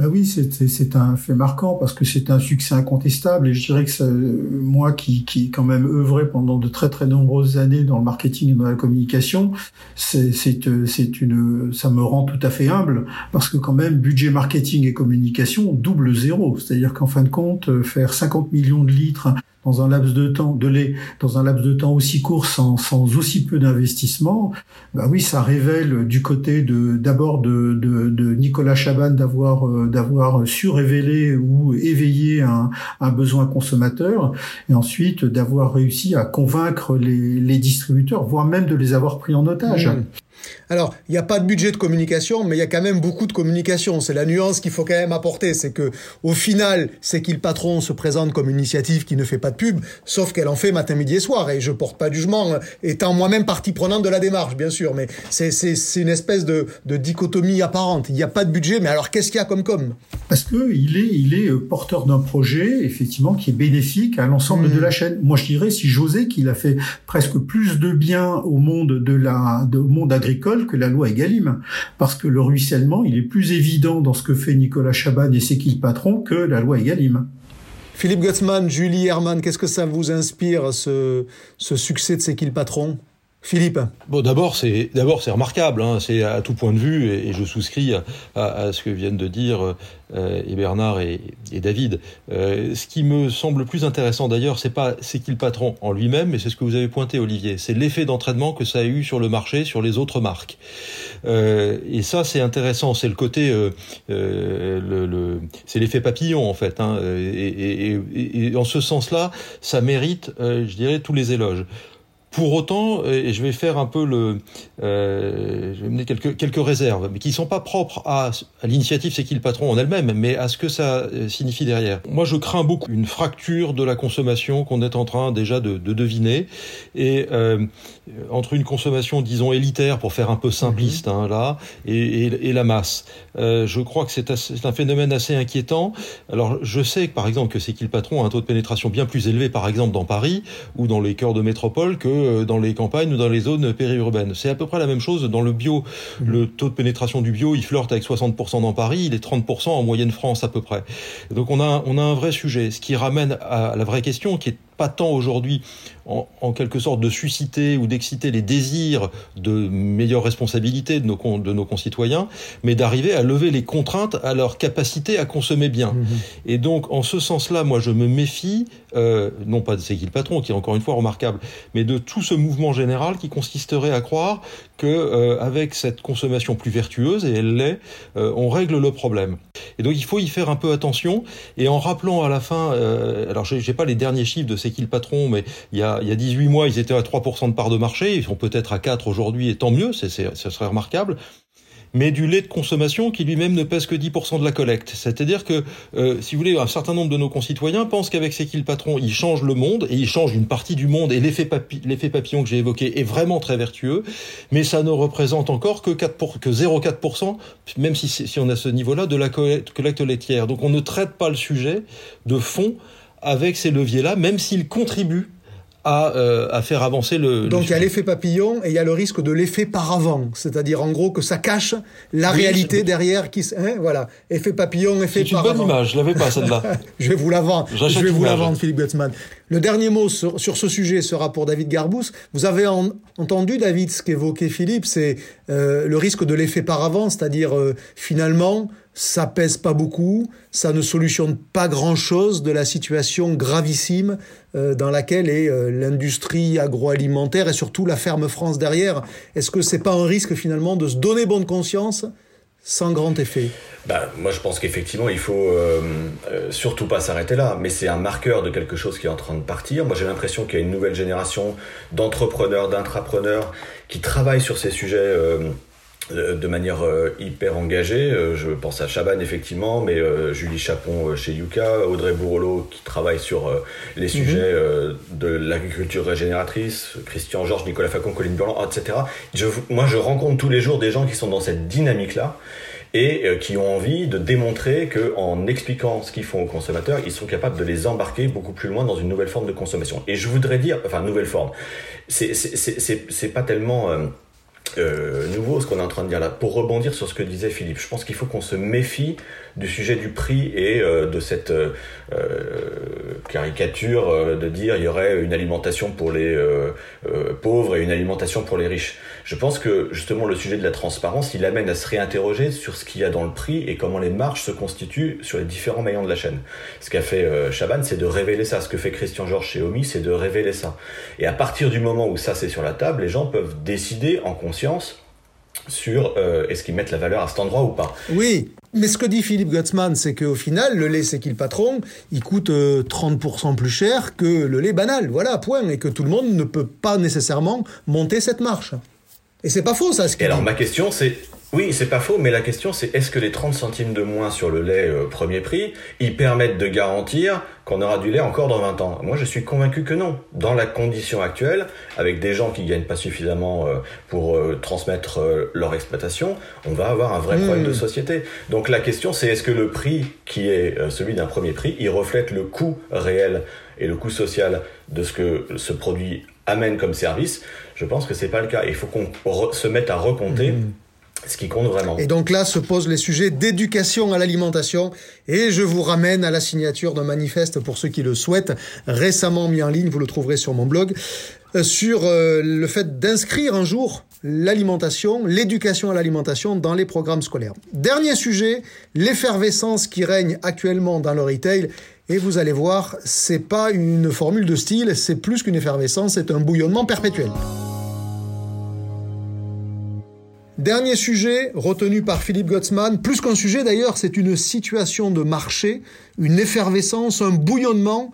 Ben oui, c'est un fait marquant parce que c'est un succès incontestable et je dirais que ça, moi qui, qui quand même œuvré pendant de très très nombreuses années dans le marketing et dans la communication, c'est c'est une ça me rend tout à fait humble parce que quand même budget marketing et communication double zéro, c'est-à-dire qu'en fin de compte faire 50 millions de litres dans un laps de temps de lait dans un laps de temps aussi court sans, sans aussi peu d'investissement bah oui ça révèle du côté de d'abord de, de, de, Nicolas Chaban d'avoir euh, d'avoir su révéler ou éveiller un, besoin consommateur et ensuite d'avoir réussi à convaincre les, distributeurs voire même de les avoir pris en otage. Alors, il n'y a pas de budget de communication, mais il y a quand même beaucoup de communication. C'est la nuance qu'il faut quand même apporter. C'est que, au final, c'est qu'il patron se présente comme une initiative qui ne fait pas de pub, sauf qu'elle en fait matin, midi et soir. Et je porte pas de jugement, étant moi-même partie prenante de la démarche, bien sûr. Mais c'est, une espèce de, dichotomie apparente. Il n'y a pas de budget, mais alors qu'est-ce qu'il y a comme com? Parce que il est, il est euh, porteur d'un projet, effectivement, qui est bénéfique à l'ensemble de mmh. la chaîne. Moi, je dirais, si j'osais, qu'il a fait presque plus de bien au monde de la, au monde agricole que la loi Egalim. Parce que le ruissellement, il est plus évident dans ce que fait Nicolas Chaban et c'est qui le patron que la loi Egalim. Philippe Gutzmann, Julie Herman, qu'est-ce que ça vous inspire, ce, ce succès de C'est qui le patron? Philippe Bon, d'abord, c'est d'abord c'est remarquable, hein, c'est à tout point de vue, et, je souscris à, ce que viennent de dire euh, et Bernard et, David. Euh, ce qui me semble plus intéressant d'ailleurs, c'est pas c'est qui le patron en lui-même, mais c'est ce que vous avez pointé, Olivier. C'est l'effet d'entraînement que ça a eu sur le marché, sur les autres marques. Euh, et ça, c'est intéressant. C'est le côté, le, le c'est l'effet papillon en fait. Hein, et, et, et, en ce sens-là, ça mérite, je dirais, tous les éloges. Pour autant, et je vais faire un peu le, euh, je vais mener quelques quelques réserves, mais qui sont pas propres à, à l'initiative c'est qui le patron en elle-même, mais à ce que ça euh, signifie derrière. Moi, je crains beaucoup une fracture de la consommation qu'on est en train déjà de, de deviner, et euh, entre une consommation, disons élitaire pour faire un peu simpliste mhm. hein, là, et, et, et, la masse. Euh, je crois que c'est un phénomène assez inquiétant. Alors, je sais par exemple que c'est qui le patron a un taux de pénétration bien plus élevé, par exemple dans Paris ou dans les cœurs de métropole que euh, dans les campagnes ou dans les zones périurbaines. C'est à peu près la même chose dans le bio. Mmh. Le taux de pénétration du bio, il flirte avec 60% dans Paris, il est 30% en moyenne France à peu près. Donc on a, on a un vrai sujet, ce qui ramène à la vraie question qui est pas tant aujourd'hui en, quelque sorte de susciter ou d'exciter les désirs de meilleure responsabilité de nos, de nos concitoyens, mais d'arriver à lever les contraintes à leur capacité à consommer bien. Mmh. Et donc, en ce sens-là, moi, je me méfie, euh, non pas de C'est qui le patron, qui est encore une fois remarquable, mais de tout ce mouvement général qui consisterait à croire euh, avec cette consommation plus vertueuse, et elle l'est, euh, on règle le problème. Et donc, il faut y faire un peu attention, et en rappelant à la fin, euh, alors j'ai pas les derniers chiffres de C'est qui le patron, mais il y a il y a 18 mois, ils étaient à 3% de part de marché, ils sont peut-être à 4 aujourd'hui, et tant mieux, c'est, ce serait remarquable mais du lait de consommation qui lui-même ne pèse que 10% de la collecte. C'est-à-dire que, euh, si vous voulez, un certain nombre de nos concitoyens pensent qu'avec C'est qui le patron, ils changent le monde, et ils changent une partie du monde, et l'effet, papillon que j'ai évoqué est vraiment très vertueux, mais ça ne représente encore que, 4 que 0,4%, même si, si on a ce niveau-là, de la collecte laitière. Donc on ne traite pas le sujet de fond avec ces leviers-là, même s'ils contribuent à, euh, à faire avancer le. Donc il y a l'effet papillon et il y a le risque de l'effet paravent, c'est-à-dire en gros que ça cache la réalité derrière qui, hein, voilà, effet papillon, effet paravent. C'est une bonne image, je l'avais pas celle-là. je vais vous la vendre. Je vais vous la vendre, Philippe Gutzmann. Le dernier mot sur, sur, ce sujet sera pour David Garbous. Vous avez entendu David ce qu'évoquait Philippe, c'est euh, le risque de l'effet paravent, c'est-à-dire euh, finalement ça pèse pas beaucoup, ça ne solutionne pas grand-chose de la situation gravissime euh, dans laquelle est euh, l'industrie agroalimentaire et surtout la ferme France derrière. Est-ce que c'est pas un risque finalement de se donner bonne conscience sans grand effet? Bah, Moi je pense qu'effectivement il faut euh, surtout pas s'arrêter là, mais c'est un marqueur de quelque chose qui est en train de partir. Moi j'ai l'impression qu'il y a une nouvelle génération d'entrepreneurs, d'intrapreneurs qui travaillent sur ces sujets de manière euh, hyper engagée. Euh, je pense à Chaban effectivement, mais euh, Julie Chapon chez Yuka, Audrey Bourrelot qui travaille sur les mhm. sujets de l'agriculture régénératrice, Christian Georges, Nicolas Facon, Colline Blanc, etc. Je, moi, je rencontre tous les jours des gens qui sont dans cette dynamique-là et qui ont envie de démontrer que en expliquant ce qu'ils font aux consommateurs, ils sont capables de les embarquer beaucoup plus loin dans une nouvelle forme de consommation. Et je voudrais dire, enfin nouvelle forme, c'est pas tellement euh, nouveau ce qu'on est en train de dire là. Pour rebondir sur ce que disait Philippe, je pense qu'il faut qu'on se méfie du sujet du prix et euh, de cette euh, caricature de dire il y aurait une alimentation pour les pauvres et une alimentation pour les riches. Je pense que justement le sujet de la transparence, il amène à se réinterroger sur ce qu'il y a dans le prix et comment les marges se constituent sur les différents maillons de la chaîne. Ce qu'a fait Chaban, c'est de révéler ça. Ce que fait Christian Georges chez Omi, c'est de révéler ça. Et à partir du moment où ça c'est sur la table, les gens peuvent décider en conscience sur euh, est-ce qu'ils mettent la valeur à cet endroit ou pas. Oui, mais ce que dit Philippe Gutzmann, c'est qu'au final, le lait c'est qui le patron, il coûte 30% euh, plus cher que le lait banal, voilà, point, et que tout le monde ne peut pas nécessairement monter cette marche. Et c'est pas faux ça. Ce et alors ma question c'est, oui, c'est pas faux, mais la question c'est est-ce que les 30 centimes de moins sur le lait euh, premier prix, ils permettent de garantir qu'on aura du lait encore dans 20 ans? Moi, je suis convaincu que non. Dans la condition actuelle, avec des gens qui gagnent pas suffisamment euh, pour euh, transmettre leur exploitation, on va avoir un vrai hmm. problème de société. Donc la question c'est est-ce que le prix qui est celui d'un premier prix, il reflète le coût réel et le coût social de ce que ce produit amène comme service? Je pense que c'est pas le cas. Il faut qu'on se mette à recompter. Hmm Ce qui compte vraiment. Et donc là se posent les sujets d'éducation à l'alimentation et je vous ramène à la signature d'un manifeste pour ceux qui le souhaitent, récemment mis en ligne, vous le trouverez sur mon blog, euh, sur euh, le fait d'inscrire un jour l'alimentation, l'éducation à l'alimentation dans les programmes scolaires. Dernier sujet, l'effervescence qui règne actuellement dans le retail. Et vous allez voir, c'est pas une formule de style, c'est plus qu'une effervescence, c'est un bouillonnement perpétuel. Dernier sujet retenu par Philippe Gottsman, plus qu'un sujet d'ailleurs, c'est une situation de marché, une effervescence, un bouillonnement.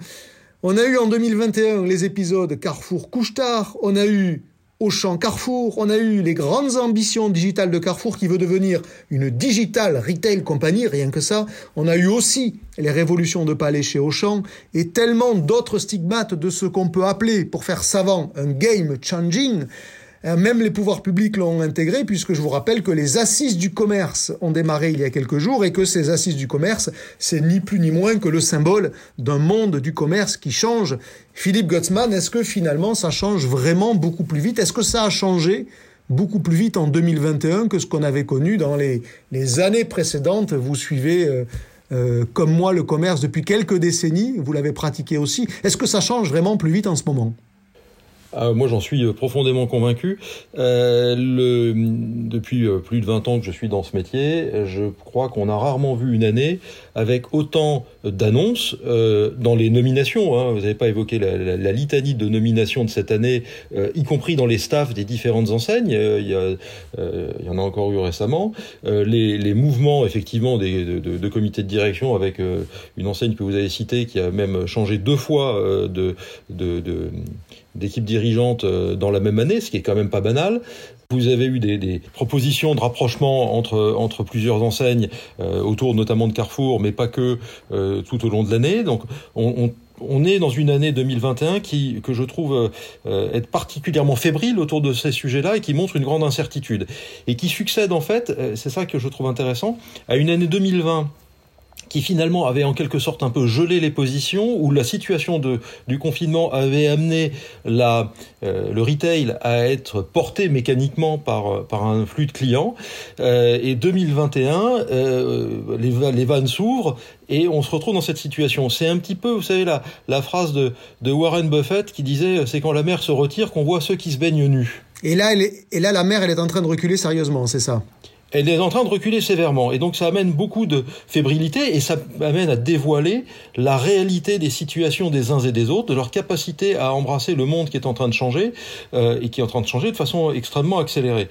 On a eu en 2021 les épisodes Carrefour Couche-Tard, on a eu Auchan Carrefour, on a eu les grandes ambitions digitales de Carrefour qui veut devenir une digital retail compagnie, rien que ça. On a eu aussi les révolutions de palais chez Auchan et tellement d'autres stigmates de ce qu'on peut appeler, pour faire savant, un game changing. Euh, même les pouvoirs publics l'ont intégré, puisque je vous rappelle que les assises du commerce ont démarré il y a quelques jours et que ces assises du commerce, c'est ni plus ni moins que le symbole d'un monde du commerce qui change. Philippe Gottsman, est-ce que finalement ça change vraiment beaucoup plus vite? Est-ce que ça a changé beaucoup plus vite en 2021 que ce qu'on avait connu dans les, années précédentes? Vous suivez... Euh, euh, comme moi le commerce depuis quelques décennies, vous l'avez pratiqué aussi. Est-ce que ça change vraiment plus vite en ce moment? Ah, moi, j'en suis euh, profondément convaincu. Euh, le, depuis euh, plus de 20 ans que je suis dans ce métier, je crois qu'on a rarement vu une année avec autant d'annonces euh, dans les nominations. Hein. Vous n'avez pas évoqué la, litanie de nominations de cette année, euh, y compris dans les staffs des différentes enseignes. Euh, il, y y en a encore eu récemment. Les, les, mouvements, effectivement, des, de, de, de, comités de direction avec une enseigne que vous avez citée qui a même changé deux fois de, de, de d'équipe dirigeante dans la même année, ce qui est quand même pas banal. Vous avez eu des, propositions de rapprochement entre, entre plusieurs enseignes, euh, autour notamment de Carrefour, mais pas que, euh, tout au long de l'année. Donc on, est dans une année 2021 qui, que je trouve euh, être particulièrement fébrile autour de ces sujets-là et qui montre une grande incertitude. Et qui succède en fait, euh, c'est ça que je trouve intéressant, à une année 2020 qui finalement avait en quelque sorte un peu gelé les positions, où la situation de, du confinement avait amené la, euh, le retail à être porté mécaniquement par, par un flux de clients. Euh, et 2021, euh, les, les vannes s'ouvrent et on se retrouve dans cette situation. C'est un petit peu, vous savez, la, la phrase de, de Warren Buffett qui disait c'est quand la mer se retire qu'on voit ceux qui se baignent nus. Et là, et là, la mer, elle est en train de reculer sérieusement, c'est ça? Elle est en train de reculer sévèrement. Et donc ça amène beaucoup de fébrilité et ça amène à dévoiler la réalité des situations des uns et des autres, de leur capacité à embrasser le monde qui est en train de changer euh, et qui est en train de changer de façon extrêmement accélérée.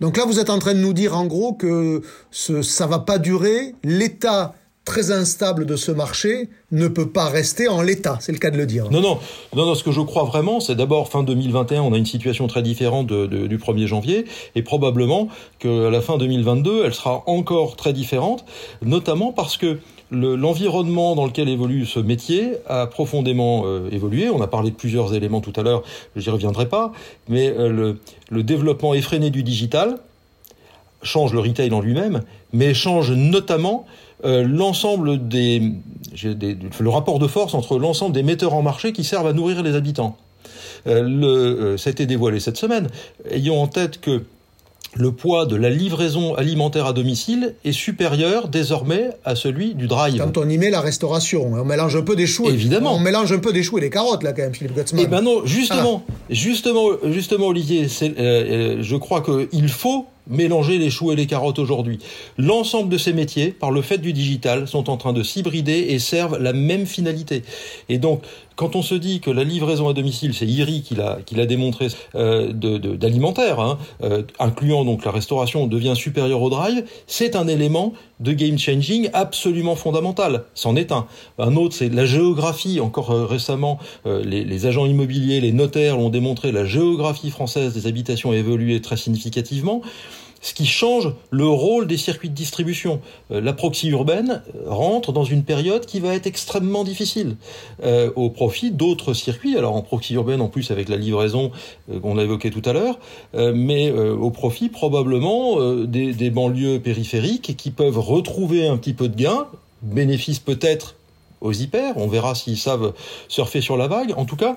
Donc là, vous êtes en train de nous dire en gros que ce, ça va pas durer. L'État très instable de ce marché ne peut pas rester en l'état, c'est le cas de le dire. Non, non, non, non ce que je crois vraiment, c'est d'abord fin 2021, on a une situation très différente du 1er janvier, et probablement qu'à la fin 2022, elle sera encore très différente, notamment parce que l'environnement le, dans lequel évolue ce métier a profondément euh, évolué. On a parlé de plusieurs éléments tout à l'heure, j'y reviendrai pas, mais euh, le développement effréné du digital change le retail en lui-même, mais change notamment euh, l'ensemble des, des, le rapport de force entre l'ensemble des metteurs en marché qui servent à nourrir les habitants. Euh, le, euh, ça a été dévoilé cette semaine. Ayons en tête que le poids de la livraison alimentaire à domicile est supérieur désormais à celui du drive. Quand on y met la restauration, on mélange un peu des choux. Évidemment. On mélange un peu des choux et des carottes là quand même, Philippe Gottsman. Eh ben non, justement, ah. justement, justement, Olivier, euh, je crois qu'il faut mélanger les choux et les carottes aujourd'hui. L'ensemble de ces métiers, par le fait du digital, sont en train de s'hybrider et servent la même finalité. Et donc, quand on se dit que la livraison à domicile, c'est IRI qui l'a démontré euh, d'alimentaire, hein, euh, incluant donc la restauration, devient supérieur au drive, c'est un élément de game changing absolument fondamental. C'en est un. Un autre, c'est la géographie. Encore euh, récemment, les, les, agents immobiliers, les notaires l'ont démontré. La géographie française des habitations a évolué très significativement ce qui change le rôle des circuits de distribution. Euh, la proxy urbaine euh, rentre dans une période qui va être extrêmement difficile euh, au profit d'autres circuits. Alors en proxy urbaine en plus avec la livraison qu'on a évoqué tout à l'heure, mais au profit probablement des, des banlieues périphériques qui peuvent retrouver un petit peu de gain, bénéfice peut-être aux hyper, on verra s'ils savent surfer sur la vague. En tout cas,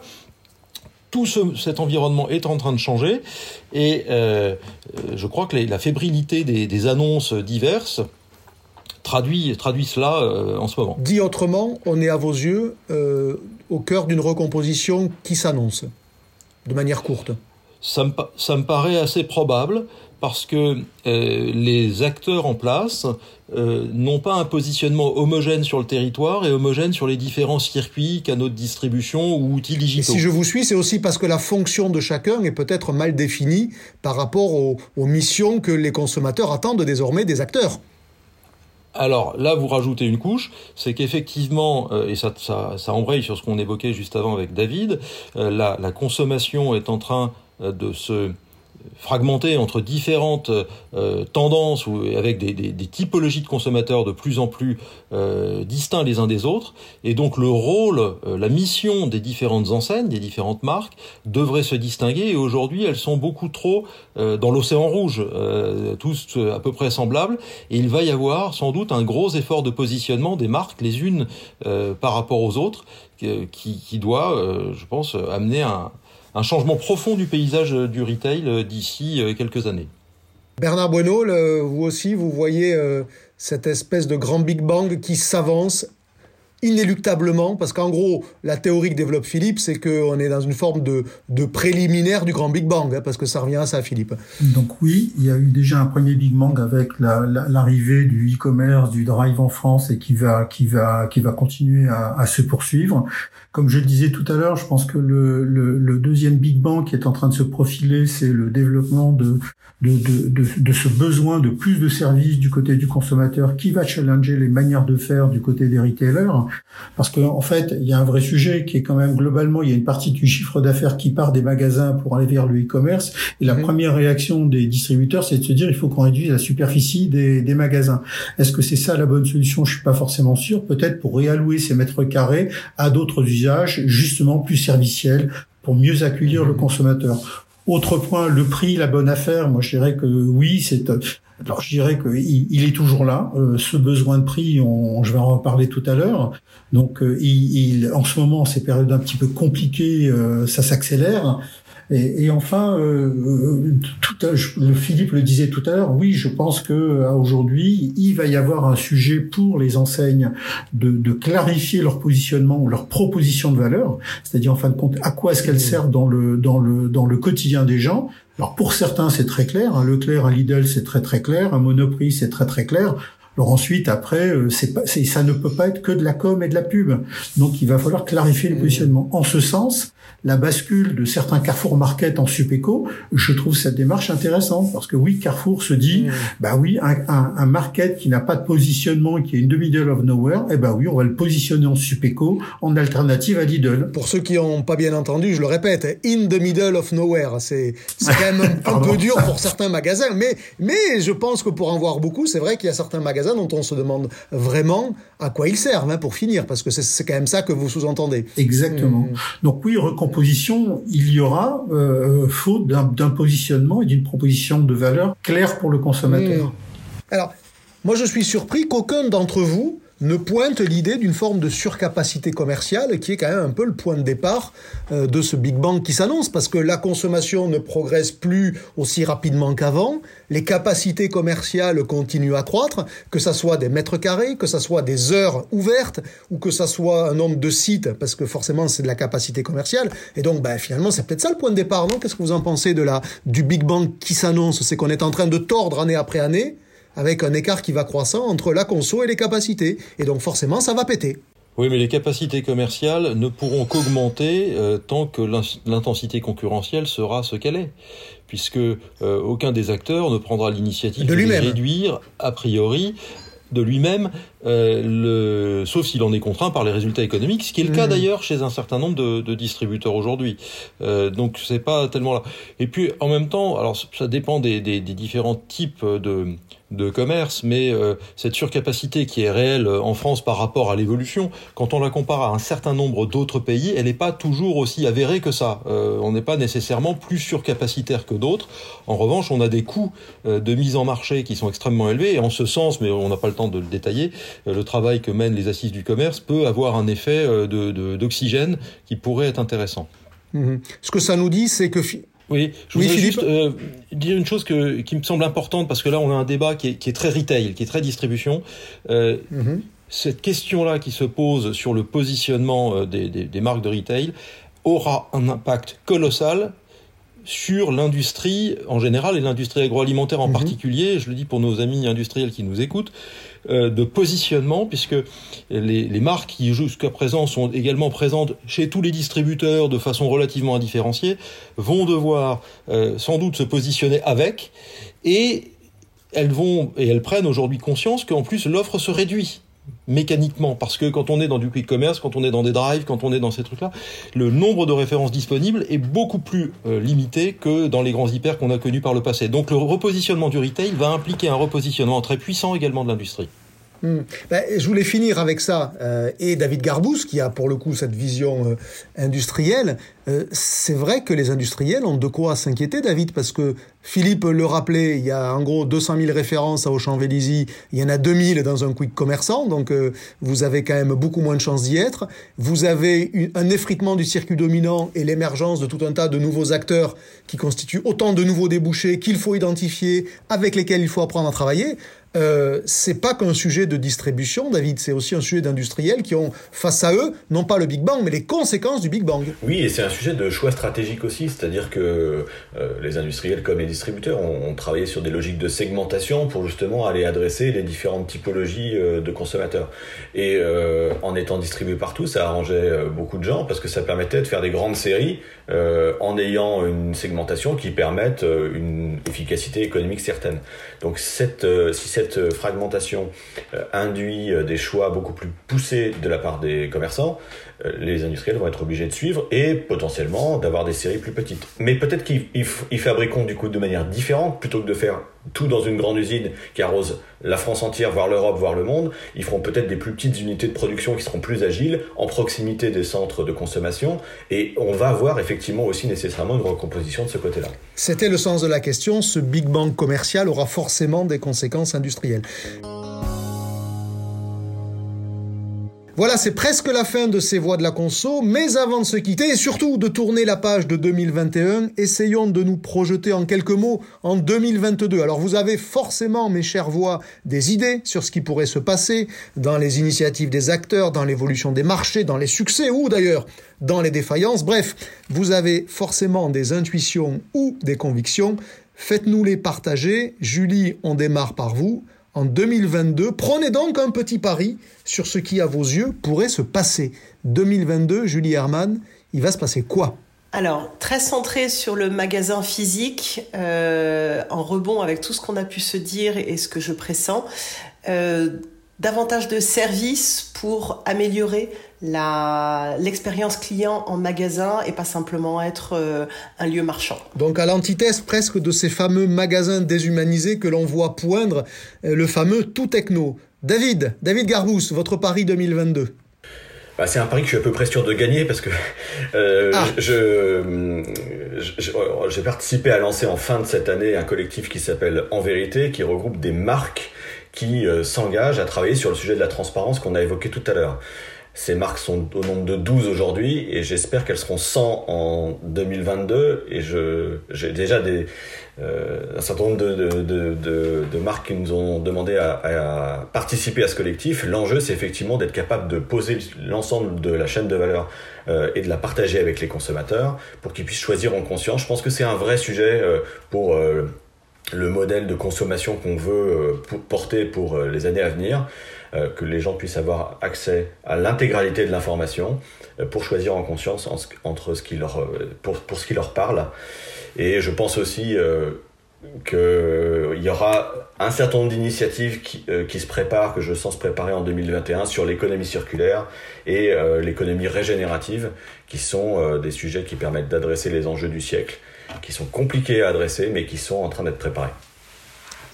tout cet environnement est en train de changer et je crois que la fébrilité des, annonces diverses traduit, traduit cela en ce moment. Dit autrement, on est à vos yeux au cœur d'une recomposition qui s'annonce de manière courte ça me, ça me paraît assez probable parce que euh, les acteurs en place euh, n'ont pas un positionnement homogène sur le territoire et homogène sur les différents circuits, canaux de distribution ou outils digitaux. Et si je vous suis, c'est aussi parce que la fonction de chacun est peut-être mal définie par rapport aux, missions que les consommateurs attendent désormais des acteurs. Alors là, vous rajoutez une couche, c'est qu'effectivement, euh, et ça, ça, ça, embraye sur ce qu'on évoquait juste avant avec David, la, la, consommation est en train de se fragmenté entre différentes euh, tendances ou avec des, des, des, typologies de consommateurs de plus en plus euh, distincts les uns des autres. Et donc le rôle, euh, la mission des différentes enseignes, des différentes marques devrait se distinguer. Et aujourd'hui, elles sont beaucoup trop euh, dans l'océan rouge, tous à peu près semblables. Et il va y avoir sans doute un gros effort de positionnement des marques les unes par rapport aux autres qui, qui doit, je pense, amener un un changement profond du paysage du retail euh, d'ici euh, quelques années. Bernard Bueno, vous aussi, vous voyez euh, cette espèce de grand Big Bang qui s'avance inéluctablement, parce qu'en gros, la théorie que développe Philippe, c'est qu'on est dans une forme de, de préliminaire du grand Big Bang, hein, parce que ça revient à ça, Philippe. Donc oui, il y a eu déjà un premier Big Bang avec l'arrivée du e-commerce, du drive en France, et qui va, qui va, qui va continuer à, à se poursuivre. Comme je le disais tout à l'heure, je pense que le, le, le, deuxième Big Bang qui est en train de se profiler, c'est le développement de, de, de, de, de ce besoin de plus de services du côté du consommateur qui va challenger les manières de faire du côté des retailers. Parce qu'en en fait, il y a un vrai sujet qui est quand même globalement, il y a une partie du chiffre d'affaires qui part des magasins pour aller vers le e-commerce. Et la première réaction des distributeurs, c'est de se dire, il faut qu'on réduise la superficie des, des magasins. Est-ce que c'est ça la bonne solution? Je suis pas forcément sûr. Peut-être pour réallouer ces mètres carrés à d'autres usages, justement plus serviciels, pour mieux accueillir le mhm. consommateur. Autre point, le prix, la bonne affaire. Moi, je dirais que oui, c'est alors je dirais qu'il il est toujours là. Euh, ce besoin de prix, on, je vais en reparler tout à l'heure. Donc euh, il, en ce moment, ces périodes un petit peu compliquées, euh, ça s'accélère. Et, et, enfin, tout le Philippe le disait tout à l'heure. Oui, je pense que aujourd'hui, il va y avoir un sujet pour les enseignes de, de clarifier leur positionnement, leur proposition de valeur, c'est-à-dire en fin de compte, à quoi est-ce qu'elles mmh. servent dans le dans le dans le quotidien des gens? Alors pour certains c'est très clair, un Leclerc, un Lidl c'est très très clair, un Monoprix c'est très très clair. Alors ensuite, après, euh, c'est pas, ça ne peut pas être que de la com et de la pub. Donc il va falloir clarifier le mmh. positionnement. En ce sens, la bascule de certains Carrefour Market en Supéco, je trouve cette démarche intéressante parce que oui, Carrefour se dit, mmh. bah oui, un, un, un market qui n'a pas de positionnement, qui est une the middle of nowhere, eh ben oui, on va le positionner en Supéco en alternative à Lidl. Pour ceux qui n'ont pas bien entendu, je le répète, in the middle of nowhere, c'est quand même un, peu dur pour certains magasins, mais mais je pense que pour en voir beaucoup, c'est vrai qu'il y a certains magasins dont on se demande vraiment à quoi ils servent, hein, pour finir, parce que c'est quand même ça que vous sous-entendez. Exactement. Mmh. Donc oui, recomposition, il y aura euh, faute d'un positionnement et d'une proposition de valeur claire pour le consommateur. Mmh. Alors, moi je suis surpris qu'aucun d'entre vous ne pointe l'idée d'une forme de surcapacité commerciale qui est quand même un peu le point de départ euh, de ce Big Bang qui s'annonce parce que la consommation ne progresse plus aussi rapidement qu'avant, les capacités commerciales continuent à croître, que ça soit des mètres carrés, que ça soit des heures ouvertes ou que ça soit un nombre de sites parce que forcément c'est de la capacité commerciale. Et donc ben, finalement c'est peut-être ça le point de départ, non? Qu'est-ce que vous en pensez de la du Big Bang qui s'annonce? C'est qu'on est en train de tordre année après année avec un écart qui va croissant entre la conso et les capacités. Et donc forcément, ça va péter. Oui, mais les capacités commerciales ne pourront qu'augmenter euh, tant que l'intensité concurrentielle sera ce qu'elle est, puisque euh, aucun des acteurs ne prendra l'initiative de, de réduire a priori de lui-même, euh, le... sauf s'il en est contraint par les résultats économiques, ce qui est le cas mmh. d'ailleurs chez un certain nombre de, de distributeurs aujourd'hui. Euh, donc c'est pas tellement là. Et puis en même temps, alors ça dépend des, des, des différents types de, de commerce, mais euh, cette surcapacité qui est réelle en France par rapport à l'évolution, quand on la compare à un certain nombre d'autres pays, elle n'est pas toujours aussi avérée que ça. Euh, on n'est pas nécessairement plus surcapacitaire que d'autres. En revanche, on a des coûts euh, de mise en marché qui sont extrêmement élevés, et en ce sens, mais on n'a pas le temps de le détailler, le travail que mènent les assises du commerce peut avoir un effet d'oxygène de, qui pourrait être intéressant. Mhm. Ce que ça nous dit, c'est que oui, je voudrais juste euh, dire une chose que, qui me semble importante parce que là on a un débat qui est, qui est très retail, qui est très distribution. Euh, mhm. Cette question-là qui se pose sur le positionnement euh, des, des, des, marques de retail aura un impact colossal sur l'industrie en général et l'industrie agroalimentaire en mhm. particulier. Je le dis pour nos amis industriels qui nous écoutent. Euh, de positionnement, puisque les, marques qui jusqu'à présent sont également présentes chez tous les distributeurs de façon relativement indifférenciée, vont devoir euh, sans doute se positionner avec, et elles vont et elles prennent aujourd'hui conscience qu'en plus l'offre se réduit mécaniquement parce que quand on est dans du quick commerce, quand on est dans des drives, quand on est dans ces trucs-là, le nombre de références disponibles est beaucoup plus euh, limité que dans les grands hyper qu'on a connus par le passé. Donc le repositionnement du retail va impliquer un repositionnement très puissant également de l'industrie. Hmm. Ben, je voulais finir avec ça. Euh, et David Garbous, qui a pour le coup cette vision euh, industrielle, euh, c'est vrai que les industriels ont de quoi s'inquiéter, David, parce que Philippe le rappelait, il y a en gros 200 000 références à Auchan-Vélizy, il y en a 2000 dans un quick commerçant, donc vous avez quand même beaucoup moins de chances d'y être. Vous avez un effritement du circuit dominant et l'émergence de tout un tas de nouveaux acteurs qui constituent autant de nouveaux débouchés qu'il faut identifier, avec lesquels il faut apprendre à travailler euh, c'est pas qu'un sujet de distribution, David, c'est aussi un sujet d'industriels qui ont face à eux, non pas le Big Bang, mais les conséquences du Big Bang. Oui, et c'est un de choix stratégique aussi, c'est-à-dire que euh, les industriels comme les distributeurs ont, travaillé sur des logiques de segmentation pour justement aller adresser les différentes typologies euh, de consommateurs. Et euh, en étant distribué partout, ça arrangeait beaucoup de gens parce que ça permettait de faire des grandes séries en ayant une segmentation qui permette une efficacité économique certaine. Donc si cette fragmentation induit des choix beaucoup plus poussés de la part des commerçants, les industriels vont être obligés de suivre et potentiellement d'avoir des séries plus petites. Mais peut-être qu'ils fabriqueront du coup de manière différente plutôt que de faire tout dans une grande usine qui arrose la France entière, voire l'Europe, voire le monde. Ils feront peut-être des plus petites unités de production qui seront plus agiles, en proximité des centres de consommation, et on va avoir effectivement aussi nécessairement une recomposition de ce côté-là. C'était le sens de la question. Ce Big Bang commercial aura forcément des conséquences industrielles. Voilà, c'est presque la fin de ces voix de la conso, mais avant de se quitter et surtout de tourner la page de 2021, essayons de nous projeter en quelques mots en 2022. Alors vous avez forcément, mes chères voix, des idées sur ce qui pourrait se passer dans les initiatives des acteurs, dans l'évolution des marchés, dans les succès ou d'ailleurs dans les défaillances. Bref, vous avez forcément des intuitions ou des convictions. Faites-nous les partager. Julie, on démarre par vous en 2022. Prenez donc un petit pari sur ce qui, à vos yeux, pourrait se passer. 2022, Julie Herman, il va se passer quoi? Alors, très centré sur le magasin physique, euh, en rebond avec tout ce qu'on a pu se dire et ce que je pressens. Euh, davantage de services pour améliorer l'expérience client en magasin et pas simplement être euh, un lieu marchand. Donc à l'antithèse presque de ces fameux magasins déshumanisés que l'on voit poindre, euh, le fameux tout techno. David, David Garbous, votre Paris 2022 bah, c'est un pari que je suis à peu près sûr de gagner parce que euh, ah. je, j'ai participé à lancer en fin de cette année un collectif qui s'appelle En Vérité, qui regroupe des marques qui euh, s'engagent à travailler sur le sujet de la transparence qu'on a évoqué tout à l'heure. Ces marques sont au nombre de 12 aujourd'hui et j'espère qu'elles seront 100 en 2022 et j'ai déjà euh, un certain nombre de, de, de, marques qui nous ont demandé à, participer à ce collectif. L'enjeu, c'est effectivement d'être capable de poser l'ensemble de la chaîne de valeur euh, et de la partager avec les consommateurs pour qu'ils puissent choisir en conscience. Je pense que c'est un vrai sujet euh, pour le modèle de consommation qu'on veut porter pour les années à venir, euh, que les gens puissent avoir accès à l'intégralité de l'information pour choisir en conscience entre ce qui leur, pour, pour ce qui leur parle. Et je pense aussi qu'il y aura un certain nombre d'initiatives qui, qui, se préparent, que je sens se préparer en 2021 sur l'économie circulaire et l'économie régénérative, qui sont des sujets qui permettent d'adresser les enjeux du siècle qui sont compliqués à adresser, mais qui sont en train d'être préparés.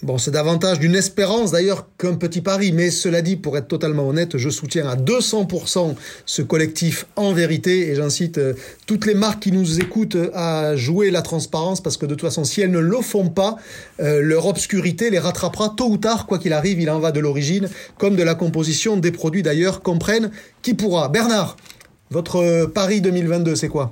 Bon, c'est davantage d'une espérance d'ailleurs qu'un petit pari, mais cela dit, pour être totalement honnête, je soutiens à 200% ce collectif en vérité, et j'incite euh, toutes les marques qui nous écoutent à jouer la transparence, parce que de toute façon, si elles ne le font pas, euh, leur obscurité les rattrapera tôt ou tard, quoi qu'il arrive, il en va de l'origine, comme de la composition des produits d'ailleurs, comprennent qui pourra? Bernard, votre pari 2022, c'est quoi?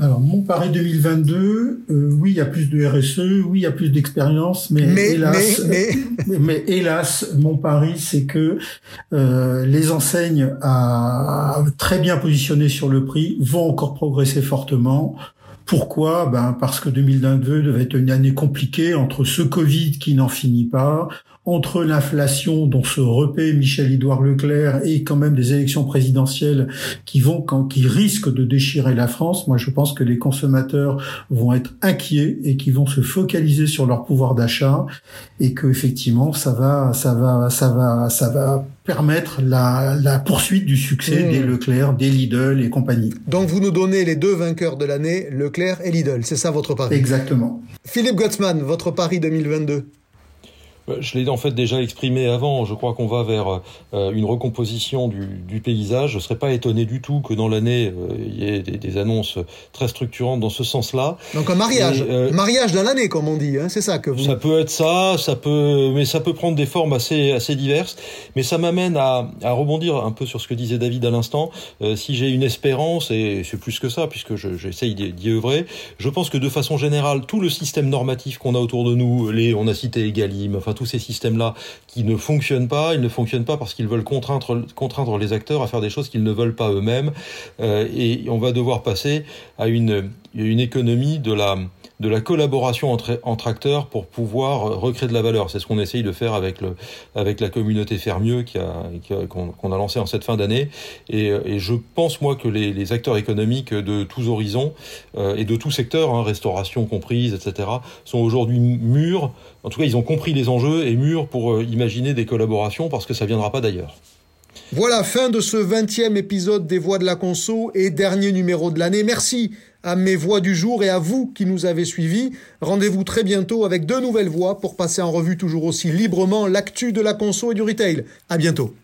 Alors, mon pari 2022, euh, oui, il y a plus de RSE, oui, il y a plus d'expérience, mais, hélas, mais, hélas, mon pari, c'est que euh, les enseignes à, très bien positionnées sur le prix vont encore progresser fortement. Pourquoi? Ben parce que 2022 devait être une année compliquée entre ce Covid qui n'en finit pas, entre l'inflation dont se repaît Michel-Édouard Leclerc et quand même des élections présidentielles qui vont qui risquent de déchirer la France, moi je pense que les consommateurs vont être inquiets et qui vont se focaliser sur leur pouvoir d'achat et que effectivement ça va ça va ça va ça va permettre la, la poursuite du succès mmh. des Leclerc, des Lidl et compagnie. Donc vous nous donnez les deux vainqueurs de l'année, Leclerc et Lidl, c'est ça votre pari? Exactement. Philippe Gottsman, votre pari 2022 euh, je l'ai en fait déjà exprimé avant. Je crois qu'on va vers euh, une recomposition du, paysage. Je ne serais pas étonné du tout que dans l'année, euh, il y ait des, annonces très structurantes dans ce sens-là. Donc un mariage, mariage dans l'année, comme on dit. Hein, c'est ça que vous. Ça peut être ça, ça peut, mais ça peut prendre des formes assez assez diverses. Mais ça m'amène à, à, rebondir un peu sur ce que disait David à l'instant. si j'ai une espérance, et c'est plus que ça, puisque j'essaye d'y œuvrer, je pense que de façon générale, tout le système normatif qu'on a autour de nous, les, on a cité Egalim, enfin tous ces systèmes-là qui ne fonctionnent pas. Ils ne fonctionnent pas parce qu'ils veulent contraindre, les acteurs à faire des choses qu'ils ne veulent pas eux-mêmes. Euh, et on va devoir passer à une, une économie de la de la collaboration entre, entre acteurs pour pouvoir recréer de la valeur. C'est ce qu'on essaye de faire avec, le, avec la communauté Fermieux qui a, qu'on, a lancé en cette fin d'année. Et, et, je pense, moi, que les, les acteurs économiques de tous horizons euh, et de tous secteurs, hein, restauration comprise, etc., sont aujourd'hui mûrs. En tout cas, ils ont compris les enjeux et mûrs pour euh, imaginer des collaborations parce que ça viendra pas d'ailleurs. Voilà, fin de ce 20e épisode des Voix de la Conso et dernier numéro de l'année. Merci à mes voix du jour et à vous qui nous avez suivis. Rendez-vous très bientôt avec deux nouvelles voix pour passer en revue toujours aussi librement l'actu de la conso et du retail. À bientôt.